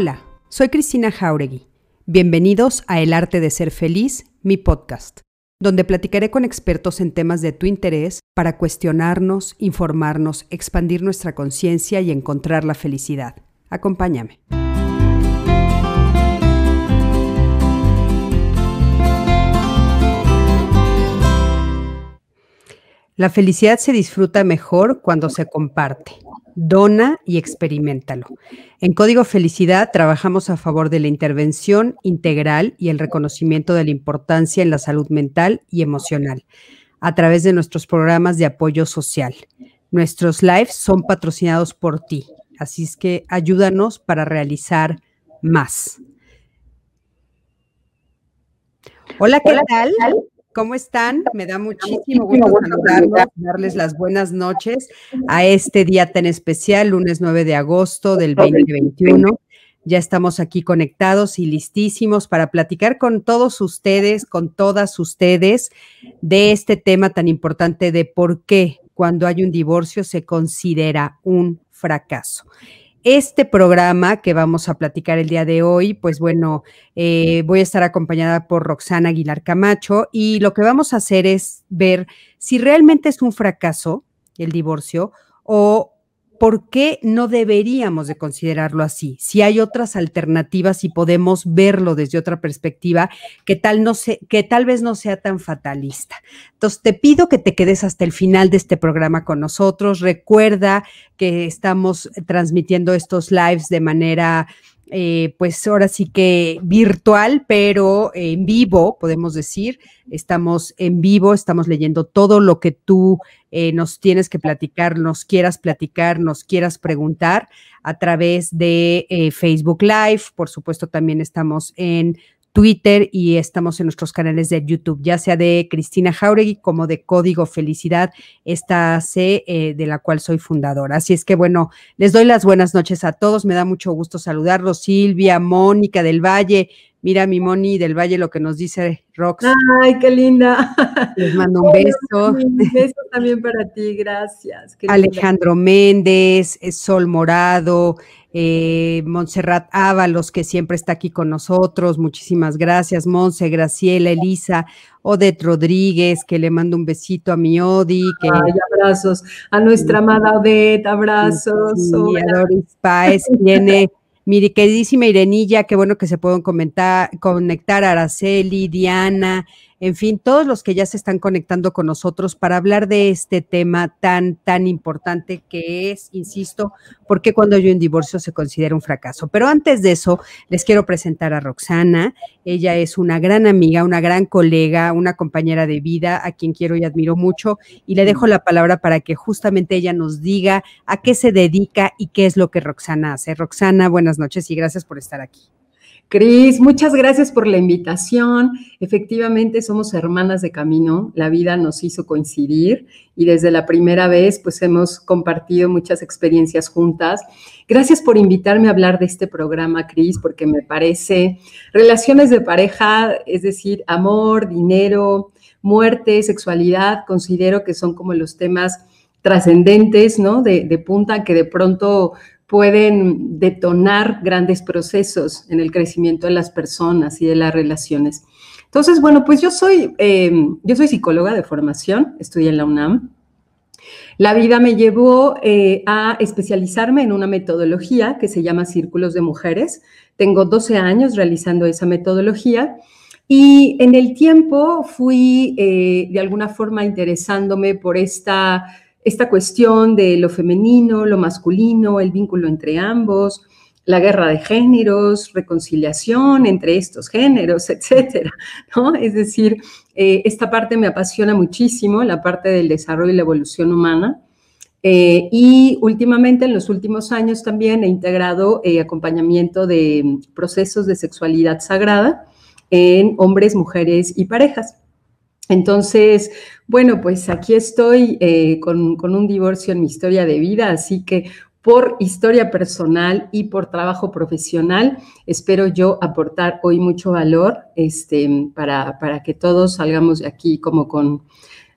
Hola, soy Cristina Jauregui. Bienvenidos a El Arte de Ser Feliz, mi podcast, donde platicaré con expertos en temas de tu interés para cuestionarnos, informarnos, expandir nuestra conciencia y encontrar la felicidad. Acompáñame. La felicidad se disfruta mejor cuando se comparte. Dona y experimentalo. En Código Felicidad trabajamos a favor de la intervención integral y el reconocimiento de la importancia en la salud mental y emocional a través de nuestros programas de apoyo social. Nuestros lives son patrocinados por ti, así es que ayúdanos para realizar más. Hola, ¿qué tal? ¿Cómo están? Me da muchísimo gusto saludarlos, darles las buenas noches a este día tan especial, lunes 9 de agosto del 2021. Ya estamos aquí conectados y listísimos para platicar con todos ustedes, con todas ustedes, de este tema tan importante de por qué cuando hay un divorcio se considera un fracaso. Este programa que vamos a platicar el día de hoy, pues bueno, eh, voy a estar acompañada por Roxana Aguilar Camacho y lo que vamos a hacer es ver si realmente es un fracaso el divorcio o ¿por qué no deberíamos de considerarlo así? Si hay otras alternativas y podemos verlo desde otra perspectiva que tal, no que tal vez no sea tan fatalista. Entonces, te pido que te quedes hasta el final de este programa con nosotros. Recuerda que estamos transmitiendo estos lives de manera eh, pues ahora sí que virtual, pero en vivo, podemos decir. Estamos en vivo, estamos leyendo todo lo que tú eh, nos tienes que platicar, nos quieras platicar, nos quieras preguntar a través de eh, Facebook Live. Por supuesto, también estamos en Twitter y estamos en nuestros canales de YouTube, ya sea de Cristina Jauregui como de Código Felicidad, esta C eh, de la cual soy fundadora. Así es que bueno, les doy las buenas noches a todos, me da mucho gusto saludarlos, Silvia, Mónica del Valle, mira mi Moni del Valle lo que nos dice Rox. Ay, qué linda. Les mando un beso. Un beso también para ti, gracias. Alejandro Méndez, Sol Morado, eh, Montserrat Ábalos, que siempre está aquí con nosotros, muchísimas gracias, Monse, Graciela, Elisa, Odette Rodríguez, que le mando un besito a mi Odi. Que, abrazos, a nuestra amada Odette, abrazos. Y a Doris Páez, tiene mi queridísima Irenilla, qué bueno que se pueden comentar, conectar. Araceli, Diana, en fin, todos los que ya se están conectando con nosotros para hablar de este tema tan, tan importante que es, insisto, por qué cuando hay un divorcio se considera un fracaso. Pero antes de eso, les quiero presentar a Roxana. Ella es una gran amiga, una gran colega, una compañera de vida a quien quiero y admiro mucho. Y le dejo la palabra para que justamente ella nos diga a qué se dedica y qué es lo que Roxana hace. Roxana, buenas noches y gracias por estar aquí. Cris, muchas gracias por la invitación. Efectivamente, somos hermanas de camino. La vida nos hizo coincidir y desde la primera vez, pues hemos compartido muchas experiencias juntas. Gracias por invitarme a hablar de este programa, Cris, porque me parece relaciones de pareja, es decir, amor, dinero, muerte, sexualidad, considero que son como los temas trascendentes, ¿no? De, de punta que de pronto pueden detonar grandes procesos en el crecimiento de las personas y de las relaciones. Entonces, bueno, pues yo soy, eh, yo soy psicóloga de formación, estudié en la UNAM. La vida me llevó eh, a especializarme en una metodología que se llama Círculos de Mujeres. Tengo 12 años realizando esa metodología y en el tiempo fui eh, de alguna forma interesándome por esta esta cuestión de lo femenino, lo masculino, el vínculo entre ambos, la guerra de géneros, reconciliación entre estos géneros, etcétera, ¿no? Es decir, eh, esta parte me apasiona muchísimo, la parte del desarrollo y la evolución humana. Eh, y últimamente, en los últimos años también he integrado eh, acompañamiento de procesos de sexualidad sagrada en hombres, mujeres y parejas. Entonces, bueno, pues aquí estoy eh, con, un divorcio en mi historia de vida, así que por historia personal y por trabajo profesional, espero yo aportar hoy mucho valor este, para, para que todos salgamos de aquí como con,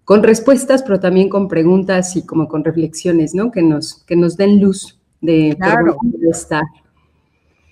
con respuestas, pero también con preguntas y como con reflexiones, ¿no? Que nos, que nos den luz de, claro. estar.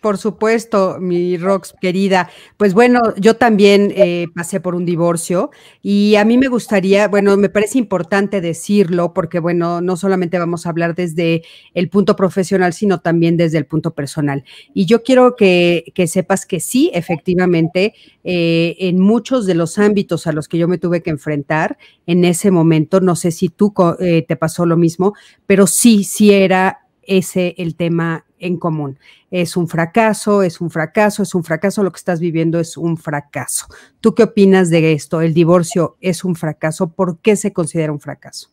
Por supuesto, mi Rox querida. Pues bueno, yo también eh, pasé por un divorcio y a mí me gustaría, bueno, me parece importante decirlo porque bueno, no solamente vamos a hablar desde el punto profesional, sino también desde el punto personal. Y yo quiero que, sepas que sí, efectivamente, eh, en muchos de los ámbitos a los que yo me tuve que enfrentar en ese momento, no sé si tú eh, te pasó lo mismo, pero sí, sí era ese el tema en común. Es un fracaso, es un fracaso, es un fracaso, lo que estás viviendo es un fracaso. ¿Tú qué opinas de esto? ¿El divorcio es un fracaso? ¿Por qué se considera un fracaso?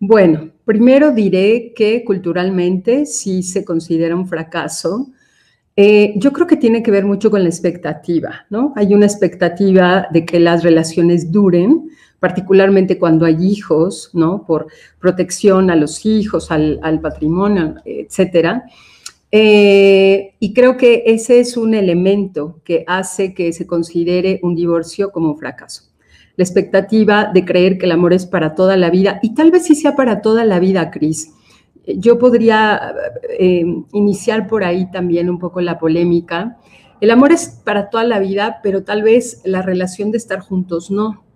Bueno, primero diré que culturalmente sí se considera un fracaso. Eh, yo creo que tiene que ver mucho con la expectativa, ¿no? Hay una expectativa de que las relaciones duren, particularmente cuando hay hijos, ¿no? Por protección a los hijos, al, patrimonio, etcétera. Eh, y creo que ese es un elemento que hace que se considere un divorcio como un fracaso. La expectativa de creer que el amor es para toda la vida, y tal vez sí sea para toda la vida, Cris. Yo podría eh, iniciar por ahí también un poco la polémica. El amor es para toda la vida, pero tal vez la relación de estar juntos no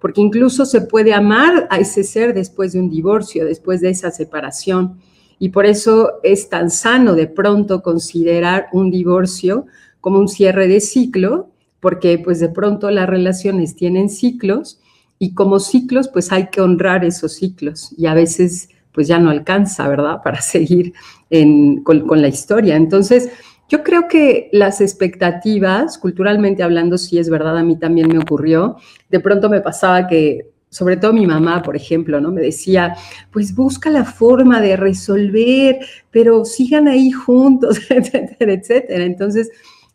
porque incluso se puede amar a ese ser después de un divorcio, después de esa separación. Y por eso es tan sano de pronto considerar un divorcio como un cierre de ciclo, porque pues de pronto las relaciones tienen ciclos y como ciclos pues hay que honrar esos ciclos y a veces pues ya no alcanza, ¿verdad? Para seguir con, con la historia. Entonces, yo creo que las expectativas, culturalmente hablando, sí es verdad, a mí también me ocurrió. De pronto me pasaba que, sobre todo mi mamá, por ejemplo, ¿no? Me decía, pues busca la forma de resolver, pero sigan ahí juntos, etcétera, etcétera. Entonces,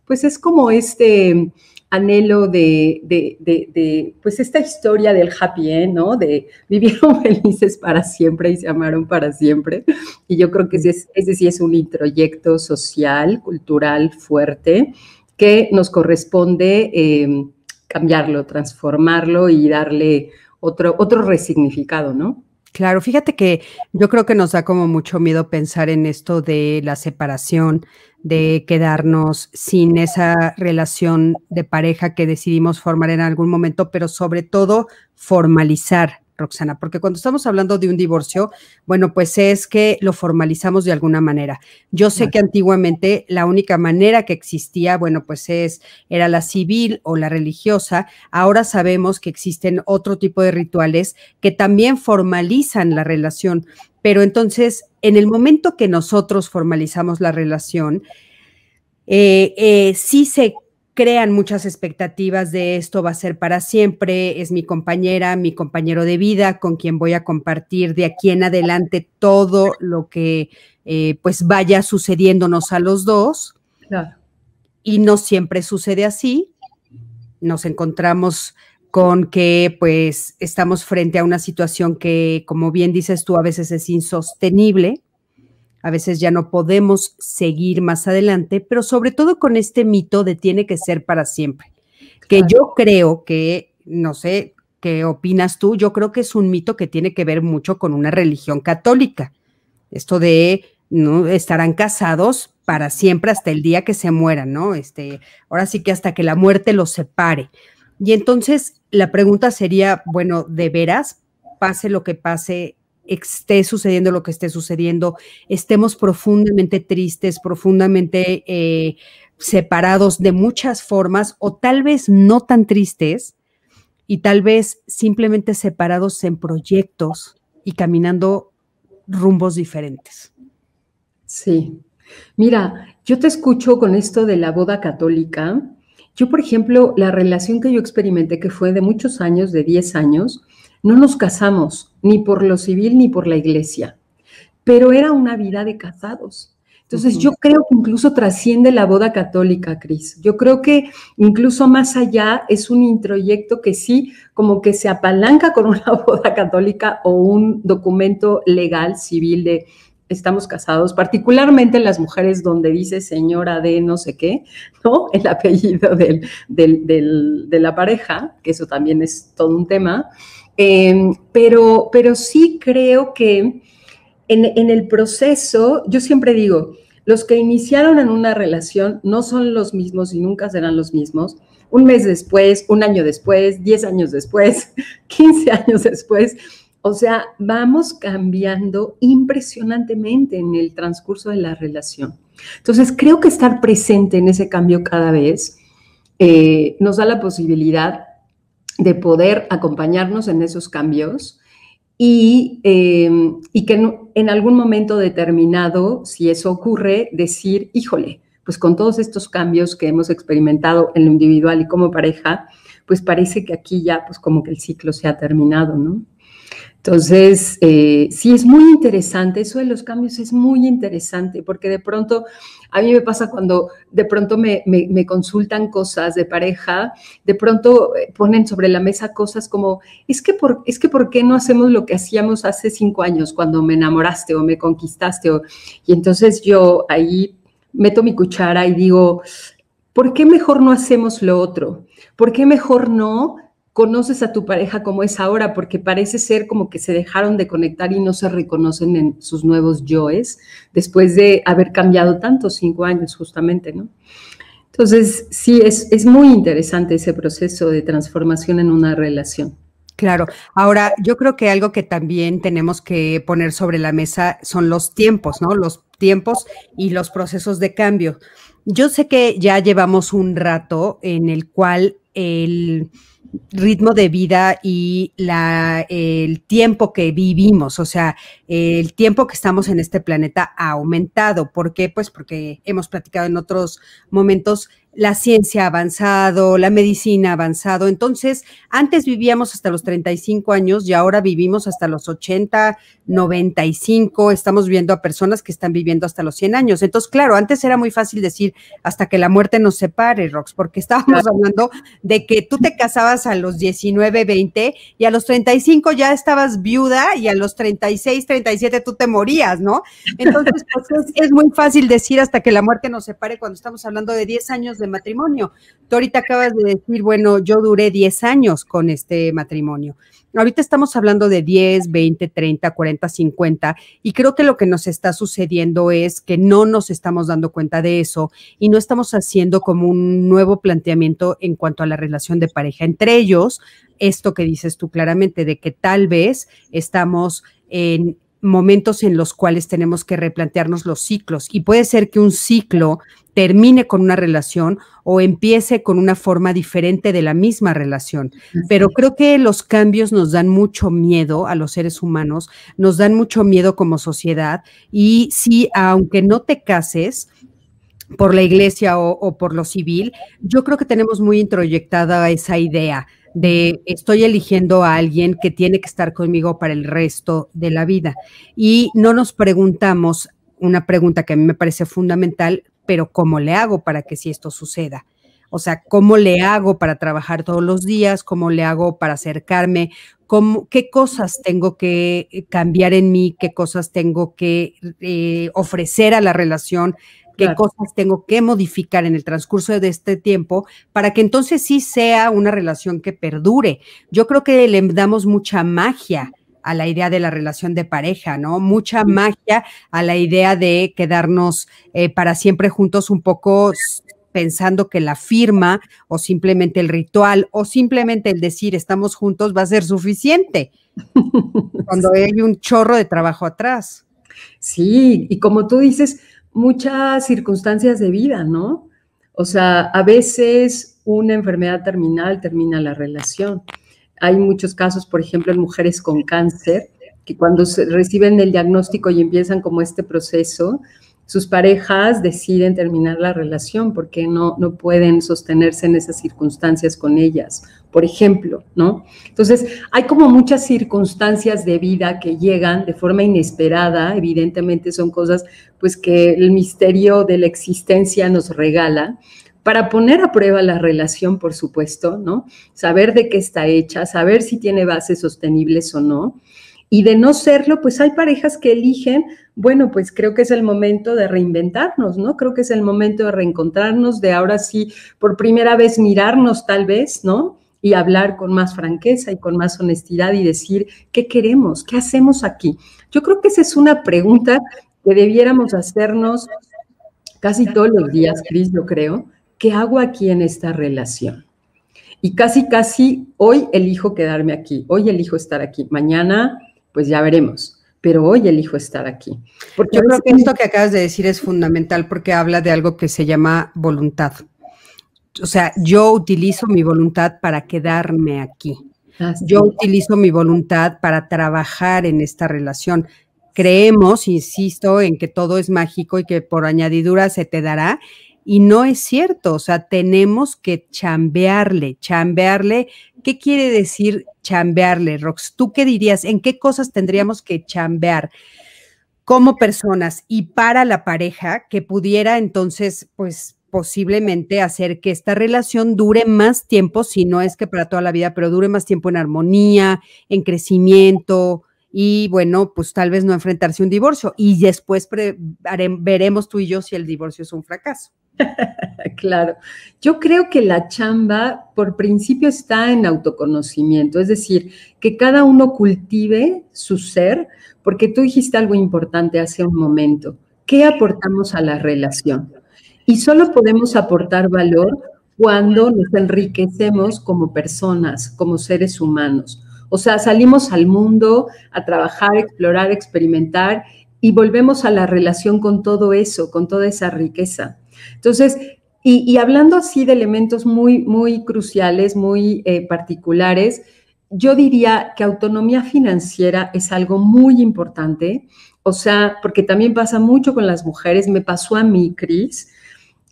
pues es como este, anhelo de, de, pues esta historia del happy end, ¿no? De vivieron felices para siempre y se amaron para siempre. Y yo creo que ese, ese sí es un introyecto social, cultural fuerte que nos corresponde em, cambiarlo, transformarlo y darle otro, otro resignificado, ¿no? Claro, fíjate que yo creo que nos da como mucho miedo pensar en esto de la separación, de quedarnos sin esa relación de pareja que decidimos formar en algún momento, pero sobre todo formalizar Roxana, porque cuando estamos hablando de un divorcio, bueno, pues es que lo formalizamos de alguna manera. Yo sé que antiguamente la única manera que existía, bueno, pues es era la civil o la religiosa. Ahora sabemos que existen otro tipo de rituales que también formalizan la relación, pero entonces en el momento que nosotros formalizamos la relación, eh, eh, sí se crean muchas expectativas de esto va a ser para siempre, es mi compañera, mi compañero de vida, con quien voy a compartir de aquí en adelante todo lo que eh, pues vaya sucediéndonos a los dos. Y no siempre sucede así. Nos encontramos con que pues estamos frente a una situación que, como bien dices tú, a veces es insostenible a veces ya no podemos seguir más adelante, pero sobre todo con este mito de tiene que ser para siempre, que yo creo que, no sé, ¿qué opinas tú? Yo creo que es un mito que tiene que ver mucho con una religión católica. Esto de no estarán casados para siempre hasta el día que se mueran, ¿no? Este, ahora sí que hasta que la muerte los separe. Y entonces la pregunta sería, bueno, ¿de veras pase lo que pase esté sucediendo lo que esté sucediendo, estemos profundamente tristes, profundamente eh, separados de muchas formas o tal vez no tan tristes y tal vez simplemente separados en proyectos y caminando rumbos diferentes. Sí. Mira, yo te escucho con esto de la boda católica. Yo, por ejemplo, la relación que yo experimenté, que fue de muchos años, de 10 años, no nos casamos ni por lo civil ni por la iglesia, pero era una vida de casados. Entonces yo creo que incluso trasciende la boda católica, Cris. Yo creo que incluso más allá es un introyecto que sí, como que se apalanca con una boda católica o un documento legal civil de estamos casados, particularmente las mujeres donde dice señora de no sé qué, ¿no? El apellido de la pareja, que eso también es todo un tema. Em, pero, pero sí creo que en, el proceso, yo siempre digo, los que iniciaron en una relación no son los mismos y nunca serán los mismos. Un mes después, un año después, 10 años después, 15 años después. O sea, vamos cambiando impresionantemente en el transcurso de la relación. Entonces, creo que estar presente en ese cambio cada vez eh, nos da la posibilidad de poder acompañarnos en esos cambios y, em, y que en, en, algún momento determinado, si eso ocurre, decir, híjole, pues con todos estos cambios que hemos experimentado en lo individual y como pareja, pues parece que aquí ya, pues como que el ciclo se ha terminado, ¿no? Entonces, eh, sí, es muy interesante, eso de los cambios es muy interesante, porque de pronto, a mí me pasa cuando de pronto me, consultan cosas de pareja, de pronto eh, ponen sobre la mesa cosas como, es que, por, es que ¿por qué no hacemos lo que hacíamos hace cinco años cuando me enamoraste o me conquistaste? y entonces yo ahí meto mi cuchara y digo, ¿por qué mejor no hacemos lo otro? ¿Por qué mejor no conoces a tu pareja como es ahora, porque parece ser como que se dejaron de conectar y no se reconocen en sus nuevos yoes, después de haber cambiado tanto, cinco años justamente, ¿no? Entonces, sí, es, es muy interesante ese proceso de transformación en una relación. Claro. Ahora, yo creo que algo que también tenemos que poner sobre la mesa son los tiempos, ¿no? Los tiempos y los procesos de cambio. Yo sé que ya llevamos un rato en el cual el, ritmo de vida y la, el tiempo que vivimos, o sea, el tiempo que estamos en este planeta ha aumentado. ¿Por qué? Pues porque hemos platicado en otros momentos la ciencia ha avanzado, la medicina ha avanzado. Entonces, antes vivíamos hasta los 35 años y ahora vivimos hasta los 80, 95. Estamos viendo a personas que están viviendo hasta los 100 años. Entonces, claro, antes era muy fácil decir hasta que la muerte nos separe, Rox, porque estábamos hablando de que tú te casabas a los 19, 20 y a los 35 ya estabas viuda y a los 36, 37 tú te morías, ¿no? Entonces, pues es, es muy fácil decir hasta que la muerte nos separe cuando estamos hablando de 10 años de matrimonio. Tú ahorita acabas de decir, bueno, yo duré 10 años con este matrimonio. Ahorita estamos hablando de 10, 20, 30, 40, 50 y creo que lo que nos está sucediendo es que no nos estamos dando cuenta de eso y no estamos haciendo como un nuevo planteamiento en cuanto a la relación de pareja. Entre ellos, esto que dices tú claramente, de que tal vez estamos en momentos en los cuales tenemos que replantearnos los ciclos. Y puede ser que un ciclo termine con una relación o empiece con una forma diferente de la misma relación. Pero creo que los cambios nos dan mucho miedo a los seres humanos, nos dan mucho miedo como sociedad. Y si aunque no te cases, por la iglesia o, o por lo civil, yo creo que tenemos muy introyectada esa idea de estoy eligiendo a alguien que tiene que estar conmigo para el resto de la vida. Y no nos preguntamos una pregunta que a mí me parece fundamental, pero ¿cómo le hago para que si esto suceda? O sea, ¿cómo le hago para trabajar todos los días? ¿Cómo le hago para acercarme? ¿Cómo, ¿Qué cosas tengo que cambiar en mí? ¿Qué cosas tengo que eh, ofrecer a la relación? Qué cosas tengo que modificar en el transcurso de este tiempo para que entonces sí sea una relación que perdure. Yo creo que le damos mucha magia a la idea de la relación de pareja, ¿no? Mucha magia a la idea de quedarnos eh, para siempre juntos un poco pensando que la firma o simplemente el ritual o simplemente el decir estamos juntos va a ser suficiente cuando hay un chorro de trabajo atrás. Sí, y como tú dices, muchas circunstancias de vida, ¿no? O sea, a veces una enfermedad terminal termina la relación. Hay muchos casos, por ejemplo, en mujeres con cáncer, que cuando reciben el diagnóstico y empiezan como este proceso, sus parejas deciden terminar la relación porque no, no pueden sostenerse en esas circunstancias con ellas, por ejemplo, ¿no? Entonces, hay como muchas circunstancias de vida que llegan de forma inesperada, evidentemente son cosas pues que el misterio de la existencia nos regala, para poner a prueba la relación, por supuesto, ¿no? Saber de qué está hecha, saber si tiene bases sostenibles o no. Y de no serlo, pues hay parejas que eligen, bueno, pues creo que es el momento de reinventarnos, ¿no? Creo que es el momento de reencontrarnos, de ahora sí, por primera vez mirarnos tal vez, ¿no? Y hablar con más franqueza y con más honestidad y decir, ¿qué queremos? ¿Qué hacemos aquí? Yo creo que esa es una pregunta que debiéramos hacernos casi todos los días, Cris, yo creo, ¿qué hago aquí en esta relación? Y casi, casi hoy elijo quedarme aquí, hoy elijo estar aquí, mañana pues ya veremos pero hoy elijo estar aquí. Porque Yo creo que esto que acabas de decir es fundamental porque habla de algo que se llama voluntad. O sea, yo utilizo mi voluntad para quedarme aquí. Yo utilizo mi voluntad para trabajar en esta relación. Creemos, insisto, en que todo es mágico y que por añadidura se te dará. Y no es cierto, o sea, tenemos que chambearle, chambearle. ¿Qué quiere decir chambearle, Rox? ¿Tú qué dirías? ¿En qué cosas tendríamos que chambear como personas y para la pareja que pudiera entonces, pues, posiblemente hacer que esta relación dure más tiempo, si no es que para toda la vida, pero dure más tiempo en armonía, en crecimiento y bueno, pues tal vez no enfrentarse a un divorcio y después veremos tú y yo si el divorcio es un fracaso. claro, yo creo que la chamba por principio está en autoconocimiento, es decir, que cada uno cultive su ser, porque tú dijiste algo importante hace un momento, ¿qué aportamos a la relación? Y solo podemos aportar valor cuando nos enriquecemos como personas, como seres humanos. O sea, salimos al mundo a trabajar, explorar, experimentar y volvemos a la relación con todo eso, con toda esa riqueza. Entonces, y, hablando así de elementos muy, muy cruciales, muy eh, particulares, yo diría que autonomía financiera es algo muy importante. O sea, porque también pasa mucho con las mujeres, me pasó a mí, Cris,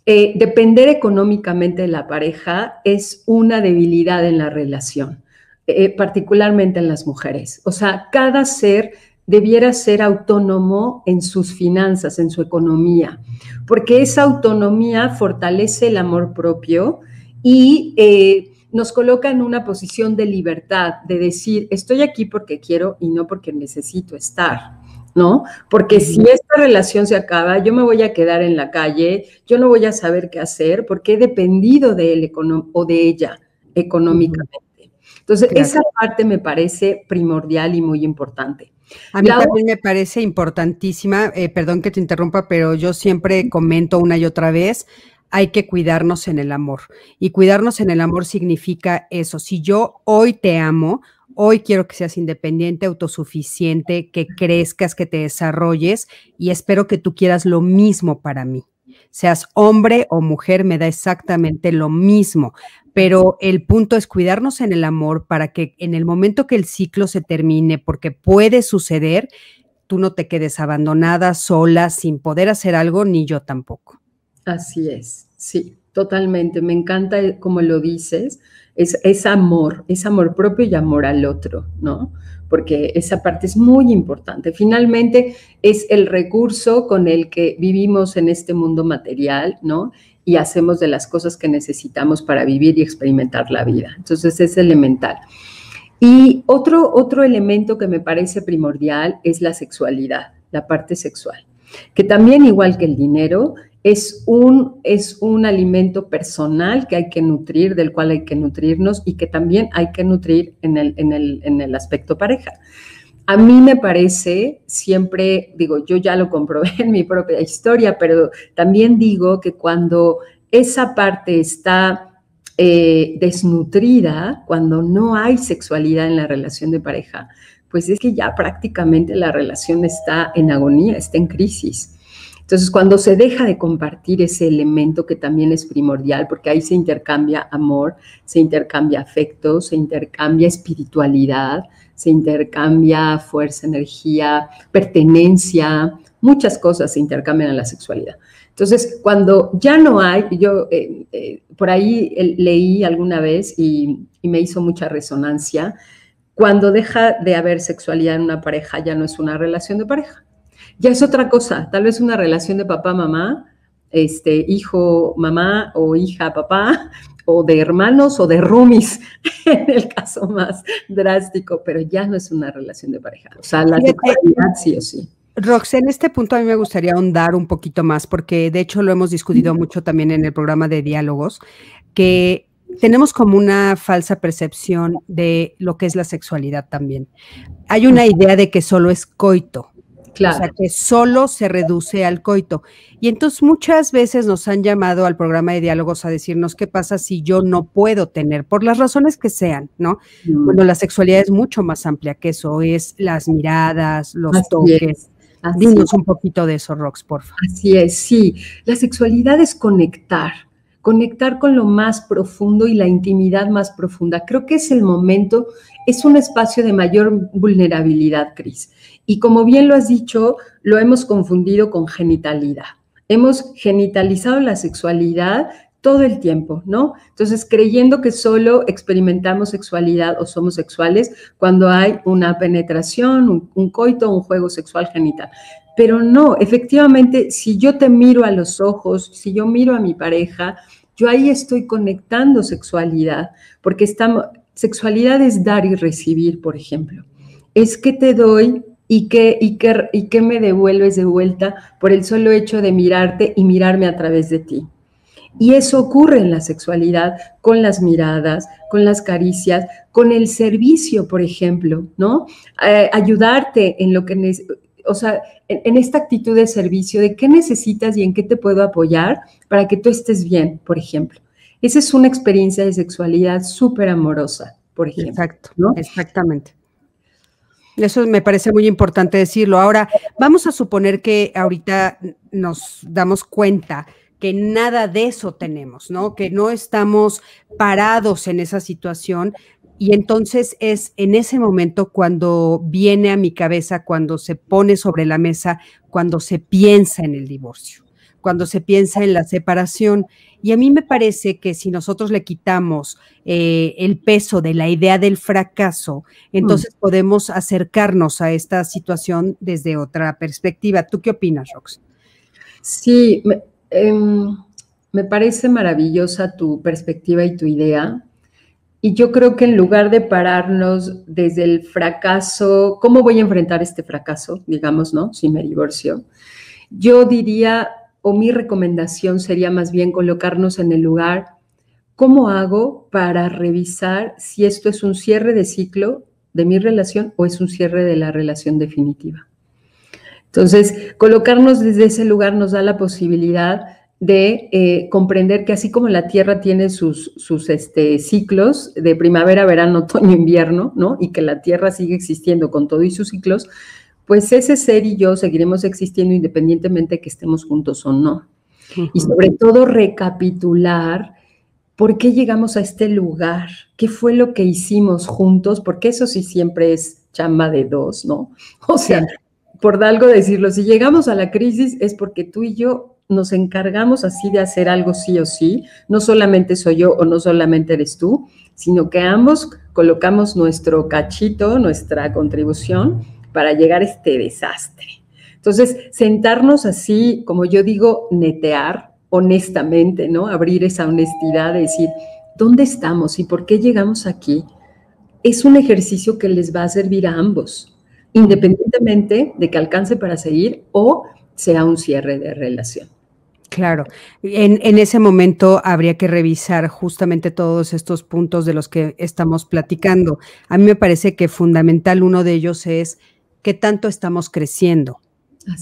eh, depender económicamente de la pareja es una debilidad en la relación, eh, particularmente en las mujeres. O sea, cada ser debiera ser autónomo en sus finanzas, en su economía, porque esa autonomía fortalece el amor propio y eh, nos coloca en una posición de libertad, de decir, estoy aquí porque quiero y no porque necesito estar. ¿no? Porque si esta relación se acaba, yo me voy a quedar en la calle, yo no voy a saber qué hacer porque he dependido de él o de ella económicamente. Entonces, esa parte me parece primordial y muy importante. A mí también me parece importantísima, eh, perdón que te interrumpa, pero yo siempre comento una y otra vez, hay que cuidarnos en el amor. Y cuidarnos en el amor significa eso. Si yo hoy te amo, Hoy quiero que seas independiente, autosuficiente, que crezcas, que te desarrolles y espero que tú quieras lo mismo para mí. Seas hombre o mujer, me da exactamente lo mismo, pero el punto es cuidarnos en el amor para que en el momento que el ciclo se termine, porque puede suceder, tú no te quedes abandonada, sola, sin poder hacer algo, ni yo tampoco. Así es, sí, totalmente. Me encanta como lo dices es, amor, es amor propio y amor al otro, ¿no? Porque esa parte es muy importante. Finalmente es el recurso con el que vivimos en este mundo material, ¿no? Y hacemos de las cosas que necesitamos para vivir y experimentar la vida. Entonces es elemental. Y otro, otro elemento que me parece primordial es la sexualidad, la parte sexual, que también igual que el dinero, es un, es un alimento personal que hay que nutrir, del cual hay que nutrirnos y que también hay que nutrir en el, en el, en el aspecto pareja. A mí me parece, siempre digo, yo ya lo comprobé en mi propia historia, pero también digo que cuando esa parte está eh, desnutrida, cuando no hay sexualidad en la relación de pareja, pues es que ya prácticamente la relación está en agonía, está en crisis. Entonces, cuando se deja de compartir ese elemento que también es primordial, porque ahí se intercambia amor, se intercambia afecto, se intercambia espiritualidad, se intercambia fuerza, energía, pertenencia, muchas cosas se intercambian en la sexualidad. Entonces, cuando ya no hay, yo eh, eh, por ahí eh, leí alguna vez y, y me hizo mucha resonancia, cuando deja de haber sexualidad en una pareja, ya no es una relación de pareja ya es otra cosa, tal vez una relación de papá-mamá, este, hijo, mamá o hija, papá, o de hermanos o de roomies, en el caso más drástico, pero ya no es una relación de pareja. O sea, la sexualidad sí o sí. Rox, en este punto a mí me gustaría ahondar un poquito más, porque de hecho lo hemos discutido mucho también en el programa de diálogos, que tenemos como una falsa percepción de lo que es la sexualidad también. Hay una idea de que solo es coito, O sea, que solo se reduce al coito. Y entonces muchas veces nos han llamado al programa de diálogos a decirnos qué pasa si yo no puedo tener, por las razones que sean, ¿no? Mm. Bueno, la sexualidad es mucho más amplia que eso, es las miradas, los toques. Dinos un poquito de eso, Rox, por favor. Así es, sí. La sexualidad es conectar, conectar con lo más profundo y la intimidad más profunda. Creo que es el momento, es un espacio de mayor vulnerabilidad, Cris. Y como bien lo has dicho, lo hemos confundido con genitalidad. Hemos genitalizado la sexualidad todo el tiempo, ¿no? Entonces, creyendo que solo experimentamos sexualidad o somos sexuales cuando hay una penetración, un, coito, un juego sexual genital. Pero no, efectivamente, si yo te miro a los ojos, si yo miro a mi pareja, yo ahí estoy conectando sexualidad, porque estamos, sexualidad es dar y recibir, por ejemplo. Es que te doy y que, y, que, y que me devuelves de vuelta por el solo hecho de mirarte y mirarme a través de ti. Y eso ocurre en la sexualidad con las miradas, con las caricias, con el servicio, por ejemplo, ¿no? Eh, ayudarte en lo que o sea, en, esta actitud de servicio, de qué necesitas y en qué te puedo apoyar para que tú estés bien, por ejemplo. Esa es una experiencia de sexualidad súper amorosa, por ejemplo. Exacto, ¿no? exactamente. Eso me parece muy importante decirlo. Ahora, vamos a suponer que ahorita nos damos cuenta que nada de eso tenemos, ¿no? Que no estamos parados en esa situación, y entonces es en ese momento cuando viene a mi cabeza, cuando se pone sobre la mesa, cuando se piensa en el divorcio, cuando se piensa en la separación. Y a mí me parece que si nosotros le quitamos eh, el peso de la idea del fracaso, entonces mm. podemos acercarnos a esta situación desde otra perspectiva. ¿Tú qué opinas, Rox? Sí, me, em, me parece maravillosa tu perspectiva y tu idea y yo creo que en lugar de pararnos desde el fracaso, ¿cómo voy a enfrentar este fracaso? Digamos, ¿no? Si me divorcio. Yo diría, o mi recomendación sería más bien colocarnos en el lugar, ¿cómo hago para revisar si esto es un cierre de ciclo de mi relación o es un cierre de la relación definitiva? Entonces, colocarnos desde ese lugar nos da la posibilidad de eh, comprender que así como la Tierra tiene sus, sus este, ciclos de primavera, verano, otoño, invierno, ¿no? Y que la Tierra sigue existiendo con todo y sus ciclos, pues ese ser y yo seguiremos existiendo independientemente de que estemos juntos o no. Y sobre todo recapitular por qué llegamos a este lugar, qué fue lo que hicimos juntos, porque eso sí siempre es chamba de dos, ¿no? O sea, por algo decirlo, si llegamos a la crisis es porque tú y yo nos encargamos así de hacer algo sí o sí, no solamente soy yo o no solamente eres tú, sino que ambos colocamos nuestro cachito, nuestra contribución para llegar a este desastre. Entonces, sentarnos así, como yo digo, netear honestamente, ¿no? Abrir esa honestidad de decir, ¿dónde estamos y por qué llegamos aquí? Es un ejercicio que les va a servir a ambos, independientemente de que alcance para seguir o sea un cierre de relación. Claro, en, ese momento habría que revisar justamente todos estos puntos de los que estamos platicando. A mí me parece que fundamental uno de ellos es qué tanto estamos creciendo,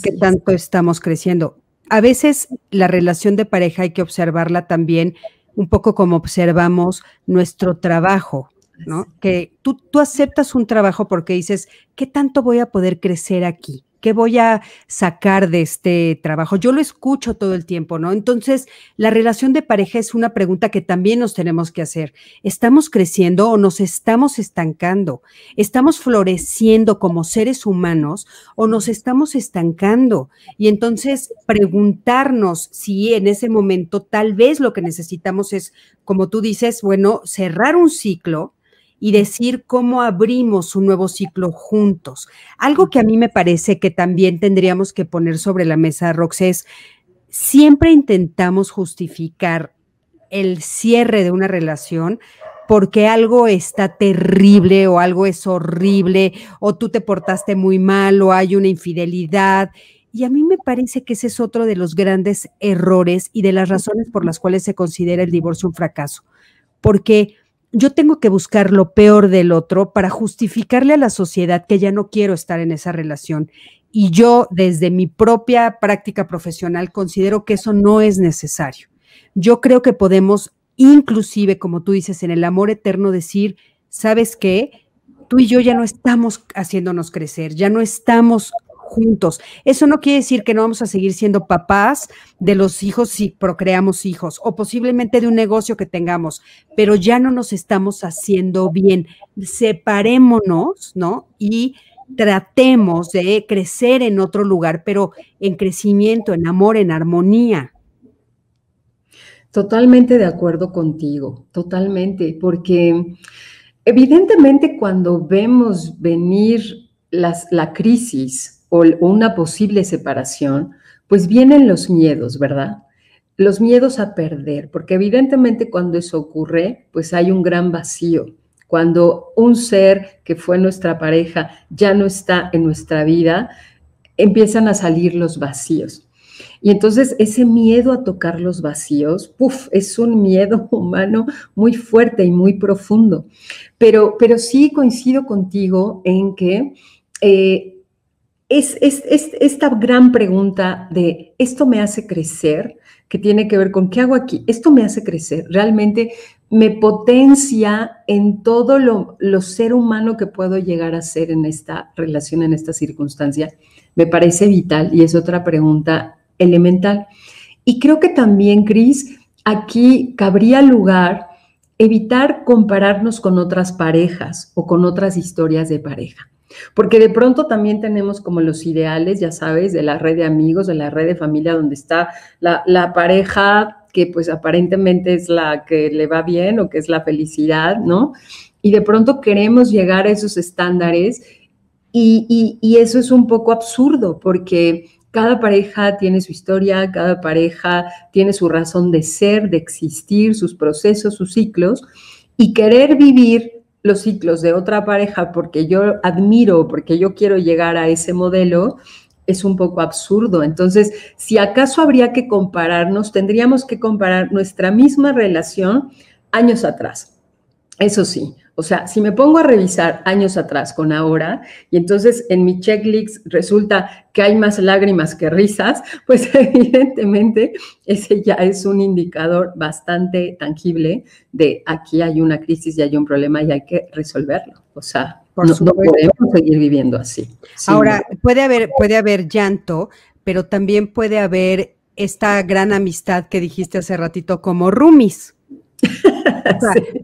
qué tanto estamos creciendo. A veces la relación de pareja hay que observarla también un poco como observamos nuestro trabajo, ¿no? Que tú, tú aceptas un trabajo porque dices, ¿qué tanto voy a poder crecer aquí? ¿Qué voy a sacar de este trabajo? Yo lo escucho todo el tiempo, ¿no? Entonces, la relación de pareja es una pregunta que también nos tenemos que hacer. ¿Estamos creciendo o nos estamos estancando? ¿Estamos floreciendo como seres humanos o nos estamos estancando? Y entonces, preguntarnos si en ese momento tal vez lo que necesitamos es, como tú dices, bueno, cerrar un ciclo y decir cómo abrimos un nuevo ciclo juntos. Algo que a mí me parece que también tendríamos que poner sobre la mesa, Rox, es siempre intentamos justificar el cierre de una relación porque algo está terrible o algo es horrible o tú te portaste muy mal o hay una infidelidad. Y a mí me parece que ese es otro de los grandes errores y de las razones por las cuales se considera el divorcio un fracaso. Porque yo tengo que buscar lo peor del otro para justificarle a la sociedad que ya no quiero estar en esa relación. Y yo, desde mi propia práctica profesional, considero que eso no es necesario. Yo creo que podemos, inclusive, como tú dices, en el amor eterno, decir, ¿sabes qué? Tú y yo ya no estamos haciéndonos crecer, ya no estamos juntos. Eso no quiere decir que no vamos a seguir siendo papás de los hijos si procreamos hijos o posiblemente de un negocio que tengamos, pero ya no nos estamos haciendo bien. Separémonos, ¿no? Y tratemos de crecer en otro lugar, pero en crecimiento, en amor, en armonía. Totalmente de acuerdo contigo, totalmente, porque evidentemente cuando vemos venir la crisis o una posible separación, pues vienen los miedos, ¿verdad? Los miedos a perder, porque evidentemente cuando eso ocurre, pues hay un gran vacío cuando un ser que fue nuestra pareja ya no está en nuestra vida, empiezan a salir los vacíos. Y entonces ese miedo a tocar los vacíos, puff, es un miedo humano muy fuerte y muy profundo. Pero, pero sí coincido contigo en que eh, es, es, esta gran pregunta de, ¿esto me hace crecer? que tiene que ver con, ¿qué hago aquí? Esto me hace crecer. Realmente me potencia en todo lo, ser humano que puedo llegar a ser en esta relación, en esta circunstancia, me parece vital y es otra pregunta elemental. Y creo que también, Cris, aquí cabría lugar evitar compararnos con otras parejas o con otras historias de pareja. Porque de pronto también tenemos como los ideales, ya sabes, de la red de amigos, de la red de familia, donde está la, pareja que pues aparentemente es la que le va bien o que es la felicidad, ¿no? Y de pronto queremos llegar a esos estándares y, eso es un poco absurdo porque cada pareja tiene su historia, cada pareja tiene su razón de ser, de existir, sus procesos, sus ciclos, y querer vivir los ciclos de otra pareja porque yo admiro, porque yo quiero llegar a ese modelo, es un poco absurdo. Entonces, si acaso habría que compararnos, tendríamos que comparar nuestra misma relación años atrás. Eso sí, o sea, si me pongo a revisar años atrás con ahora, y entonces en mi checklist resulta que hay más lágrimas que risas, pues evidentemente ese ya es un indicador bastante tangible de aquí hay una crisis y hay un problema y hay que resolverlo. O sea, no, podemos seguir viviendo así. Ahora, puede haber, puede haber llanto, pero también puede haber esta gran amistad que dijiste hace ratito como roomies.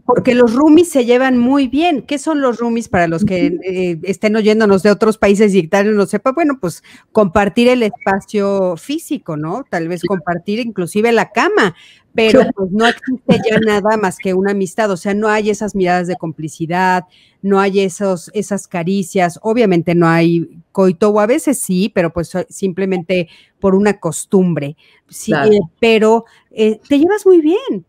Porque los roomies se llevan muy bien. ¿Qué son los roomies para los que eh, estén oyéndonos de otros países y tal no sepa? Bueno, pues compartir el espacio físico, ¿no? Tal vez compartir inclusive la cama, pero pues no existe ya nada más que una amistad, o sea, no hay esas miradas de complicidad, no hay esos, esas caricias, obviamente no hay coito, o a veces sí, pero pues simplemente por una costumbre, sí, eh, pero eh, te llevas muy bien,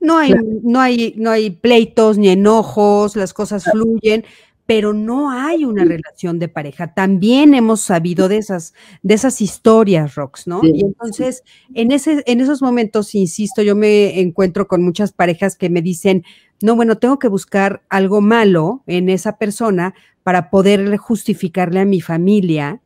no hay, no hay, no hay pleitos ni enojos, las cosas fluyen, pero no hay una relación de pareja. También hemos sabido de esas, de esas historias, Rox, ¿no? y entonces, en, ese, en esos momentos, insisto, yo me encuentro con muchas parejas que me dicen, no, bueno, tengo que buscar algo malo en esa persona para poder justificarle a mi familia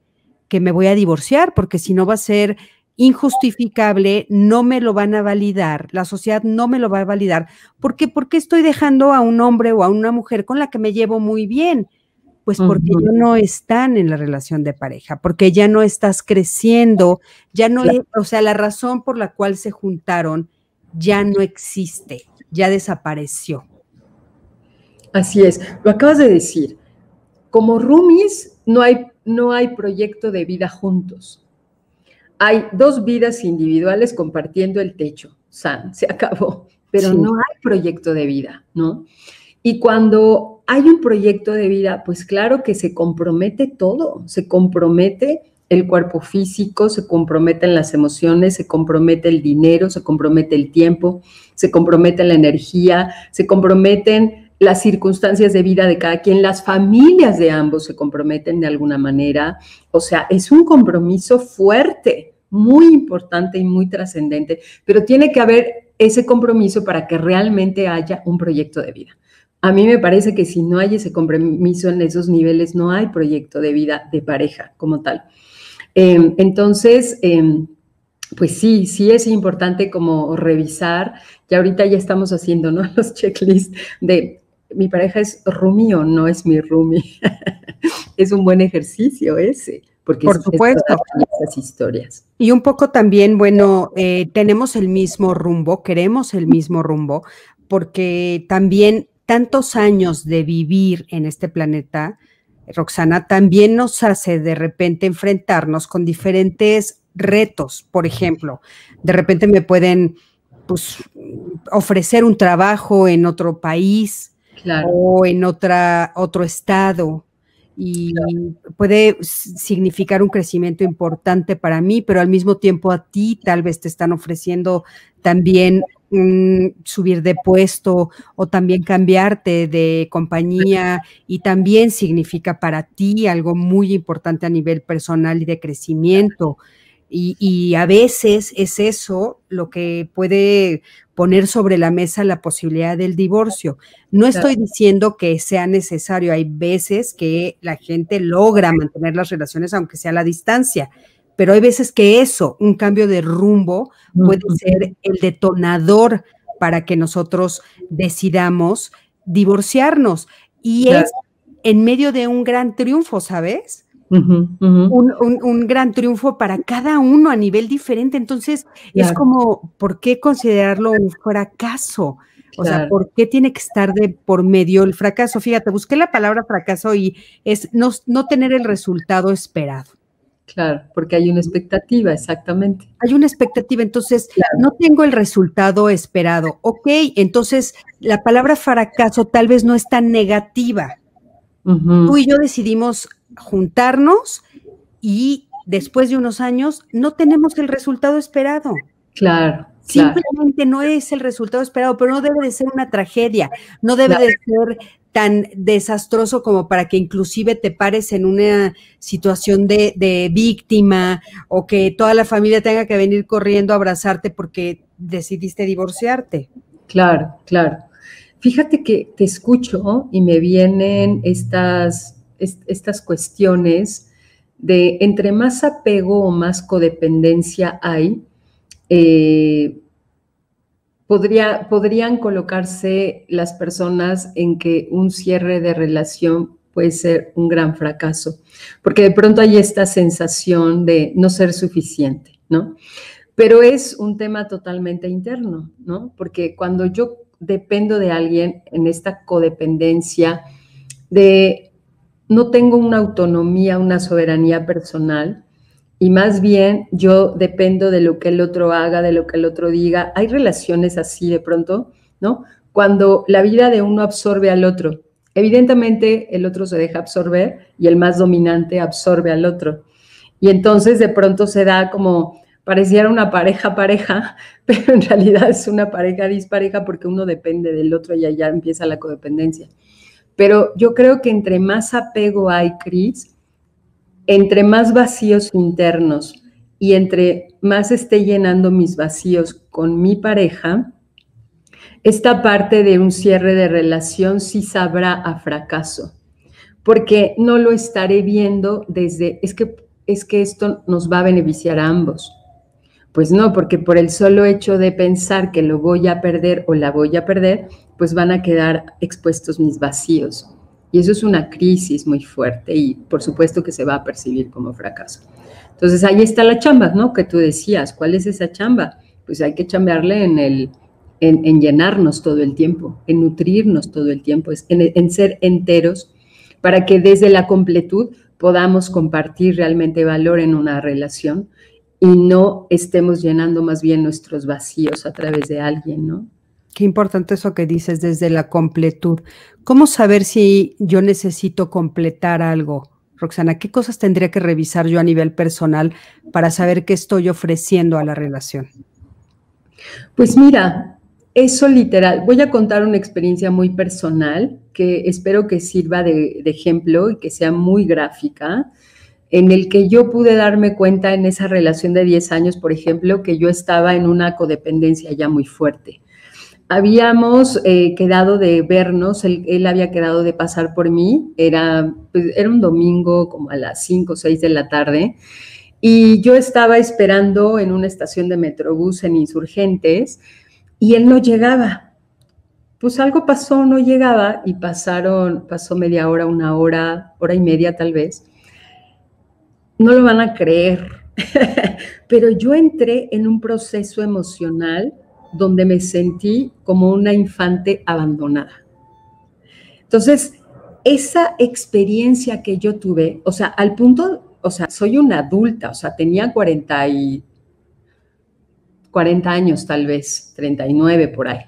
que me voy a divorciar, porque si no va a ser injustificable, no me lo van a validar, la sociedad no me lo va a validar. ¿Por qué? Porque estoy dejando a un hombre o a una mujer con la que me llevo muy bien. Pues porque ya no están en la relación de pareja, porque ya no estás creciendo, ya no, o sea, la razón por la cual se juntaron ya no existe, ya desapareció. Así es, lo acabas de decir. Como roomies no hay, no hay proyecto de vida juntos hay dos vidas individuales compartiendo el techo, San, se acabó, pero no hay proyecto de vida, ¿no? Y cuando hay un proyecto de vida, pues claro que se compromete todo, se compromete el cuerpo físico, se comprometen las emociones, se compromete el dinero, se compromete el tiempo, se compromete la energía, se comprometen las circunstancias de vida de cada quien, las familias de ambos se comprometen de alguna manera. O sea, es un compromiso fuerte muy importante y muy trascendente, pero tiene que haber ese compromiso para que realmente haya un proyecto de vida. a mí me parece que si no hay ese compromiso en esos niveles, no hay proyecto de vida de pareja como tal. Em, entonces, em, pues sí, sí es importante como revisar, y ahorita ya estamos haciendo ¿no? los checklists de mi pareja es roomie o no es mi roomie. es un buen ejercicio ese. Porque Por supuesto. esas historias. Y un poco también, bueno, eh, tenemos el mismo rumbo, queremos el mismo rumbo, porque también tantos años de vivir en este planeta, Roxana, también nos hace de repente enfrentarnos con diferentes retos. Por ejemplo, de repente me pueden pues, ofrecer un trabajo en otro país o en otra, otro estado y puede significar un crecimiento importante para mí, pero al mismo tiempo a ti tal vez te están ofreciendo también subir de puesto o también cambiarte de compañía y también significa para ti algo muy importante a nivel personal y de crecimiento. Y, a veces es eso lo que puede poner sobre la mesa la posibilidad del divorcio. No estoy diciendo que sea necesario, hay veces que la gente logra mantener las relaciones aunque sea a la distancia, pero hay veces que eso, un cambio de rumbo, puede ser el detonador para que nosotros decidamos divorciarnos. Y es en medio de un gran triunfo, ¿sabes? Un, gran triunfo para cada uno a nivel diferente. Entonces, es como, ¿por qué considerarlo un fracaso? O sea, ¿por qué tiene que estar de por medio el fracaso? Fíjate, busqué la palabra fracaso y es no, no tener el resultado esperado. Claro, porque hay una expectativa, exactamente. Hay una expectativa, entonces no tengo el resultado esperado. Ok, entonces la palabra fracaso tal vez no es tan negativa. Tú y yo decidimos juntarnos y después de unos años no tenemos el resultado esperado. Claro. Simplemente no es el resultado esperado, pero no debe de ser una tragedia, no debe de ser tan desastroso como para que inclusive te pares en una situación de, víctima o que toda la familia tenga que venir corriendo a abrazarte porque decidiste divorciarte. Claro, claro. Fíjate que te escucho y me vienen estas, estas cuestiones de entre más apego o más codependencia hay, eh, podrían colocarse las personas en que un cierre de relación puede ser un gran fracaso, porque de pronto hay esta sensación de no ser suficiente, ¿no? Pero es un tema totalmente interno, ¿no? Porque cuando yo dependo de alguien en esta codependencia de no tengo una autonomía, una soberanía personal, y más bien yo dependo de lo que el otro haga, de lo que el otro diga. Hay relaciones así de pronto, ¿no? Cuando la vida de uno absorbe al otro. Evidentemente el otro se deja absorber y el más dominante absorbe al otro. Y entonces de pronto se da como, pareciera una pareja pareja, pero en realidad es una pareja dispareja porque uno depende del otro y allá empieza la codependencia. Pero yo creo que entre más apego hay, Cris, entre más vacíos internos y entre más esté llenando mis vacíos con mi pareja, esta parte de un cierre de relación sí sabrá a fracaso, porque no lo estaré viendo desde, es que, es que esto nos va a beneficiar a ambos. Pues no, porque por el solo hecho de pensar que lo voy a perder o la voy a perder, pues van a quedar expuestos mis vacíos. Y eso es una crisis muy fuerte y por supuesto que se va a percibir como fracaso. Entonces ahí está la chamba, ¿no? Que tú decías, ¿cuál es esa chamba? Pues hay que chambearle en el, en, llenarnos todo el tiempo, en nutrirnos todo el tiempo, en, en ser enteros para que desde la completud podamos compartir realmente valor en una relación y no estemos llenando más bien nuestros vacíos a través de alguien, ¿no? Qué importante eso que dices desde la completud. ¿Cómo saber si yo necesito completar algo? Roxana, ¿qué cosas tendría que revisar yo a nivel personal para saber qué estoy ofreciendo a la relación? Pues mira, eso literal. Voy a contar una experiencia muy personal que espero que sirva de, de, ejemplo y que sea muy gráfica, en el que yo pude darme cuenta en esa relación de 10 años, por ejemplo, que yo estaba en una codependencia ya muy fuerte habíamos eh, quedado de vernos, él, había quedado de pasar por mí, era, pues, era un domingo como a las 5 o 6 de la tarde, y yo estaba esperando en una estación de Metrobús en Insurgentes, y él no llegaba. Pues algo pasó, no llegaba, y pasaron, pasó media hora, una hora, hora y media tal vez. No lo van a creer, pero yo entré en un proceso emocional donde me sentí como una infante abandonada. Entonces, esa experiencia que yo tuve, o sea, al punto, o sea, soy una adulta, o sea, tenía 40, y, 40 años tal vez, 39 por ahí.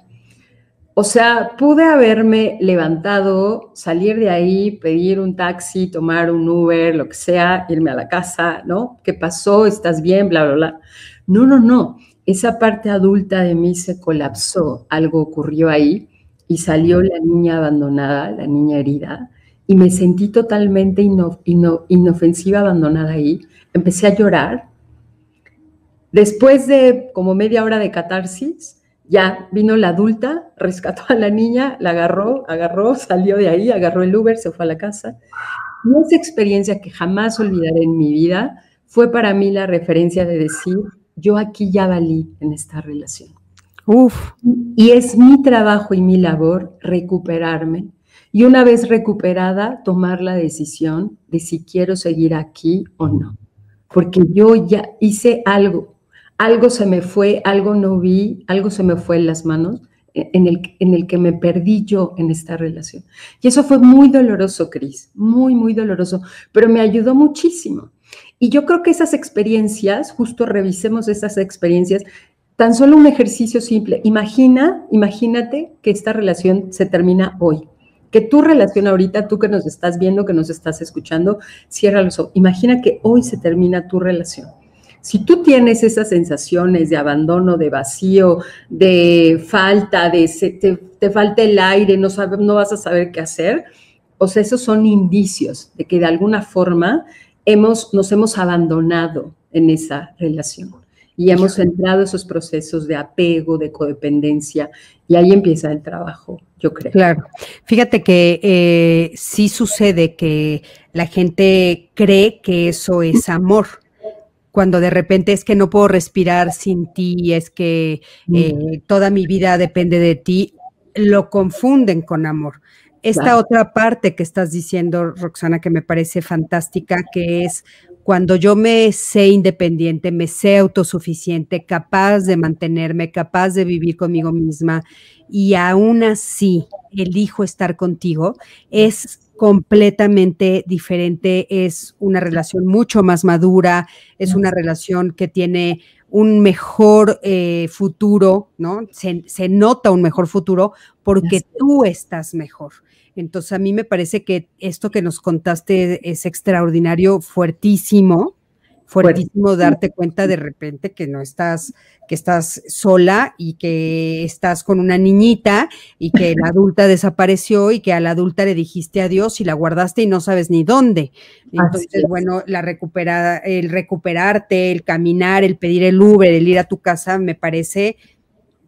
O sea, pude haberme levantado, salir de ahí, pedir un taxi, tomar un Uber, lo que sea, irme a la casa, ¿no? ¿Qué pasó? ¿Estás bien? Bla, bla, bla. No, no, no esa parte adulta de mí se colapsó, algo ocurrió ahí y salió la niña abandonada, la niña herida, y me sentí totalmente inofensiva, abandonada ahí. Empecé a llorar. Después de como media hora de catarsis, ya vino la adulta, rescató a la niña, la agarró, agarró, salió de ahí, agarró el Uber, se fue a la casa. Y esa experiencia que jamás olvidaré en mi vida fue para mí la referencia de decir, yo aquí ya valí en esta relación. Uf. Y es mi trabajo y mi labor recuperarme. Y una vez recuperada, tomar la decisión de si quiero seguir aquí o no. Porque yo ya hice algo, algo se me fue, algo no vi, algo se me fue en las manos, en el, en el que me perdí yo en esta relación. Y eso fue muy doloroso, Cris, muy, muy doloroso, pero me ayudó muchísimo. Y yo creo que esas experiencias, justo revisemos esas experiencias, tan solo un ejercicio simple. Imagina, imagínate que esta relación se termina hoy. Que tu relación ahorita, tú que nos estás viendo, que nos estás escuchando, cierra los ojos. Imagina que hoy se termina tu relación. Si tú tienes esas sensaciones de abandono, de vacío, de falta, de te, te falta el aire, no, no vas a saber qué hacer, o sea, esos son indicios de que de alguna forma hemos, nos hemos abandonado en esa relación y hemos entrado esos procesos de apego, de codependencia, y ahí empieza el trabajo, yo creo. Claro. Fíjate que eh, sí sucede que la gente cree que eso es amor. Cuando de repente es que no puedo respirar sin ti, es que eh, mm. toda mi vida depende de ti, lo confunden con amor esta otra parte que estás diciendo, Roxana, que me parece fantástica, que es cuando yo me sé independiente, me sé autosuficiente, capaz de mantenerme, capaz de vivir conmigo misma y aún así elijo estar contigo, es completamente diferente, es una relación mucho más madura, es una relación que tiene un mejor eh, futuro, ¿no? Se, se, nota un mejor futuro porque tú estás mejor. Entonces a mí me parece que esto que nos contaste es extraordinario, fuertísimo, fuertísimo darte cuenta de repente que no estás, que estás sola y que estás con una niñita y que la adulta desapareció y que a la adulta le dijiste adiós y la guardaste y no sabes ni dónde. Entonces, bueno, la recuperada, el recuperarte, el caminar, el pedir el Uber, el ir a tu casa, me parece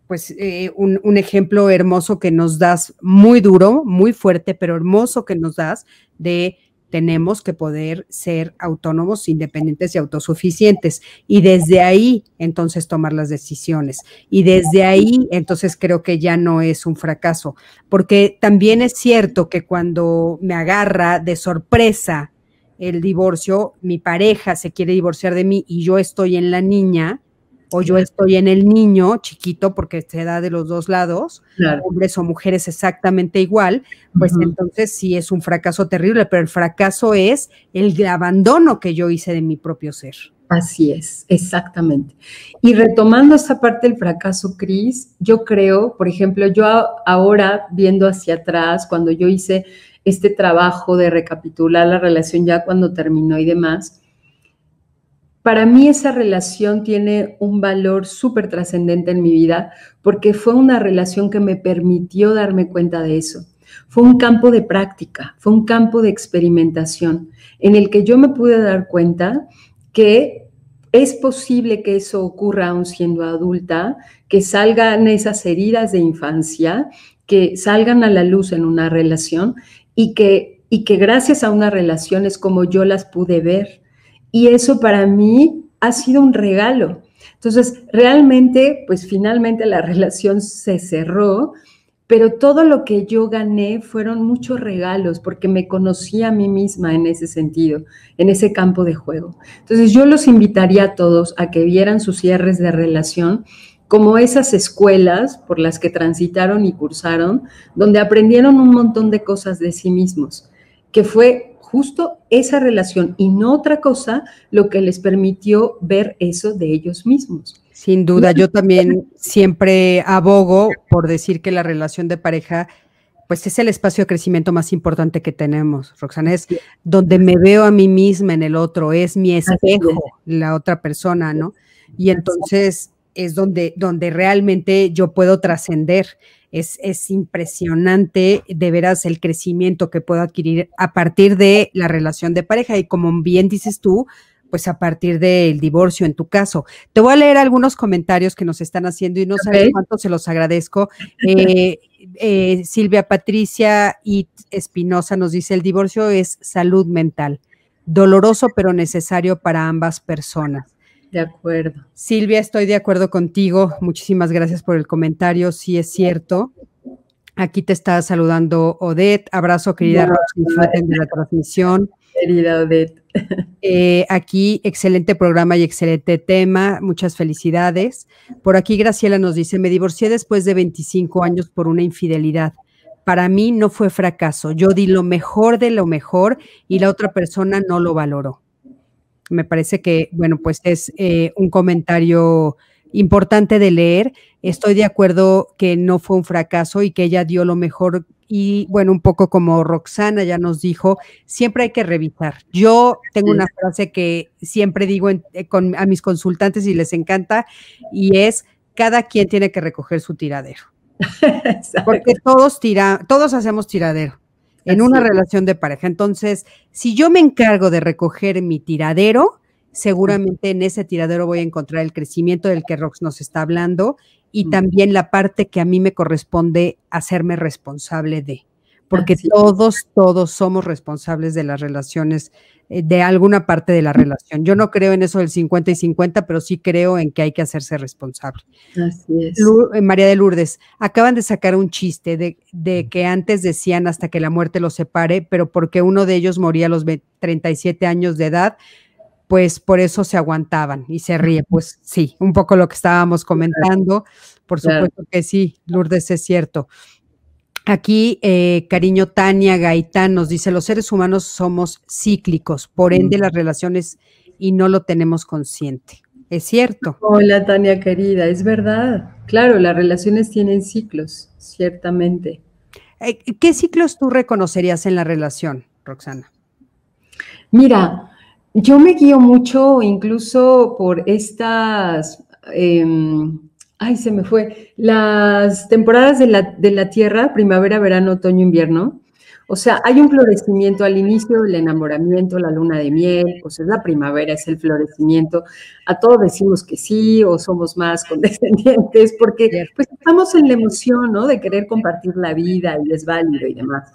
pues eh, un, ejemplo hermoso que nos das, muy duro, muy fuerte, pero hermoso que nos das de tenemos que poder ser autónomos, independientes y autosuficientes. Y desde ahí, entonces, tomar las decisiones. Y desde ahí, entonces, creo que ya no es un fracaso. Porque también es cierto que cuando me agarra de sorpresa el divorcio, mi pareja se quiere divorciar de mí y yo estoy en la niña, o yo estoy en el niño chiquito porque se da de los dos lados, hombres o mujeres exactamente igual, pues entonces sí es un fracaso terrible, pero el fracaso es el abandono que yo hice de mi propio ser. Así es, exactamente. Y retomando esa parte del fracaso, Cris, yo creo, por ejemplo, yo ahora viendo hacia atrás, cuando yo hice este trabajo de recapitular la relación ya cuando terminó y demás, para mí esa relación tiene un valor súper trascendente en mi vida porque fue una relación que me permitió darme cuenta de eso. Fue un campo de práctica, fue un campo de experimentación en el que yo me pude dar cuenta que es posible que eso ocurra aún siendo adulta, que salgan esas heridas de infancia, que salgan a la luz en una relación y que, y que gracias a una relación es como yo las pude ver. Y eso para mí ha sido un regalo. Entonces, realmente, pues finalmente la relación se cerró, pero todo lo que yo gané fueron muchos regalos porque me conocí a mí misma en ese sentido, en ese campo de juego. Entonces, yo los invitaría a todos a que vieran sus cierres de relación como esas escuelas por las que transitaron y cursaron, donde aprendieron un montón de cosas de sí mismos, que fue justo esa relación y no otra cosa lo que les permitió ver eso de ellos mismos. Sin duda, yo también siempre abogo por decir que la relación de pareja pues es el espacio de crecimiento más importante que tenemos, Roxana, es donde me veo a mí misma en el otro, es mi espejo, la otra persona, ¿no? Y entonces es donde, donde realmente yo puedo trascender es, impresionante de veras el crecimiento que puedo adquirir a partir de la relación de pareja y como bien dices tú, pues a partir del divorcio en tu caso. Te voy a leer algunos comentarios que nos están haciendo y no sé cuánto se los agradezco. Eh, eh, Silvia Patricia y Espinosa nos dice, el divorcio es salud mental, doloroso pero necesario para ambas personas. De acuerdo. Silvia, estoy de acuerdo contigo. Muchísimas gracias por el comentario. Sí es cierto. Aquí te está saludando Odette. Abrazo, querida de la transmisión. Querida Odette. Eh, aquí, excelente programa y excelente tema. Muchas felicidades. Por aquí, Graciela nos dice: Me divorcié después de 25 años por una infidelidad. Para mí no fue fracaso. Yo di lo mejor de lo mejor y la otra persona no lo valoró. Me parece que, bueno, pues es eh, un comentario importante de leer. Estoy de acuerdo que no fue un fracaso y que ella dio lo mejor y bueno, un poco como Roxana ya nos dijo, siempre hay que revisar. Yo tengo una frase que siempre digo eh, a mis consultantes y les encanta y es, cada quien tiene que recoger su tiradero. Porque todos, tira, todos hacemos tiradero en una relación de pareja. Entonces, si yo me encargo de recoger mi tiradero, seguramente en ese tiradero voy a encontrar el crecimiento del que Rox nos está hablando y también la parte que a mí me corresponde hacerme responsable de porque todos, todos somos responsables de las relaciones, eh, de alguna parte de la relación. Yo no creo en eso del 50 y 50, pero sí creo en que hay que hacerse responsable. Así es. Eh, María de Lourdes, acaban de sacar un chiste de, de, que antes decían hasta que la muerte los separe, pero porque uno de ellos moría a los 37 años de edad, pues por eso se aguantaban y se ríe. Pues sí, un poco lo que estábamos comentando. Por supuesto que sí, Lourdes es cierto. Aquí, eh, cariño Tania Gaitán nos dice, los seres humanos somos cíclicos, por ende las relaciones y no lo tenemos consciente. Es cierto. Hola Tania querida, es verdad. Claro, las relaciones tienen ciclos, ciertamente. Eh, ¿Qué ciclos tú reconocerías en la relación, Roxana? Mira, yo me guío mucho incluso por estas... Em, ay, se me fue, las temporadas de la, de la Tierra, primavera, verano, otoño, invierno. O sea, hay un florecimiento al inicio, el enamoramiento, la luna de miel, pues es la primavera, es el florecimiento. A todos decimos que sí o somos más condescendientes porque pues estamos en la emoción, ¿no? De querer compartir la vida y es válido y demás.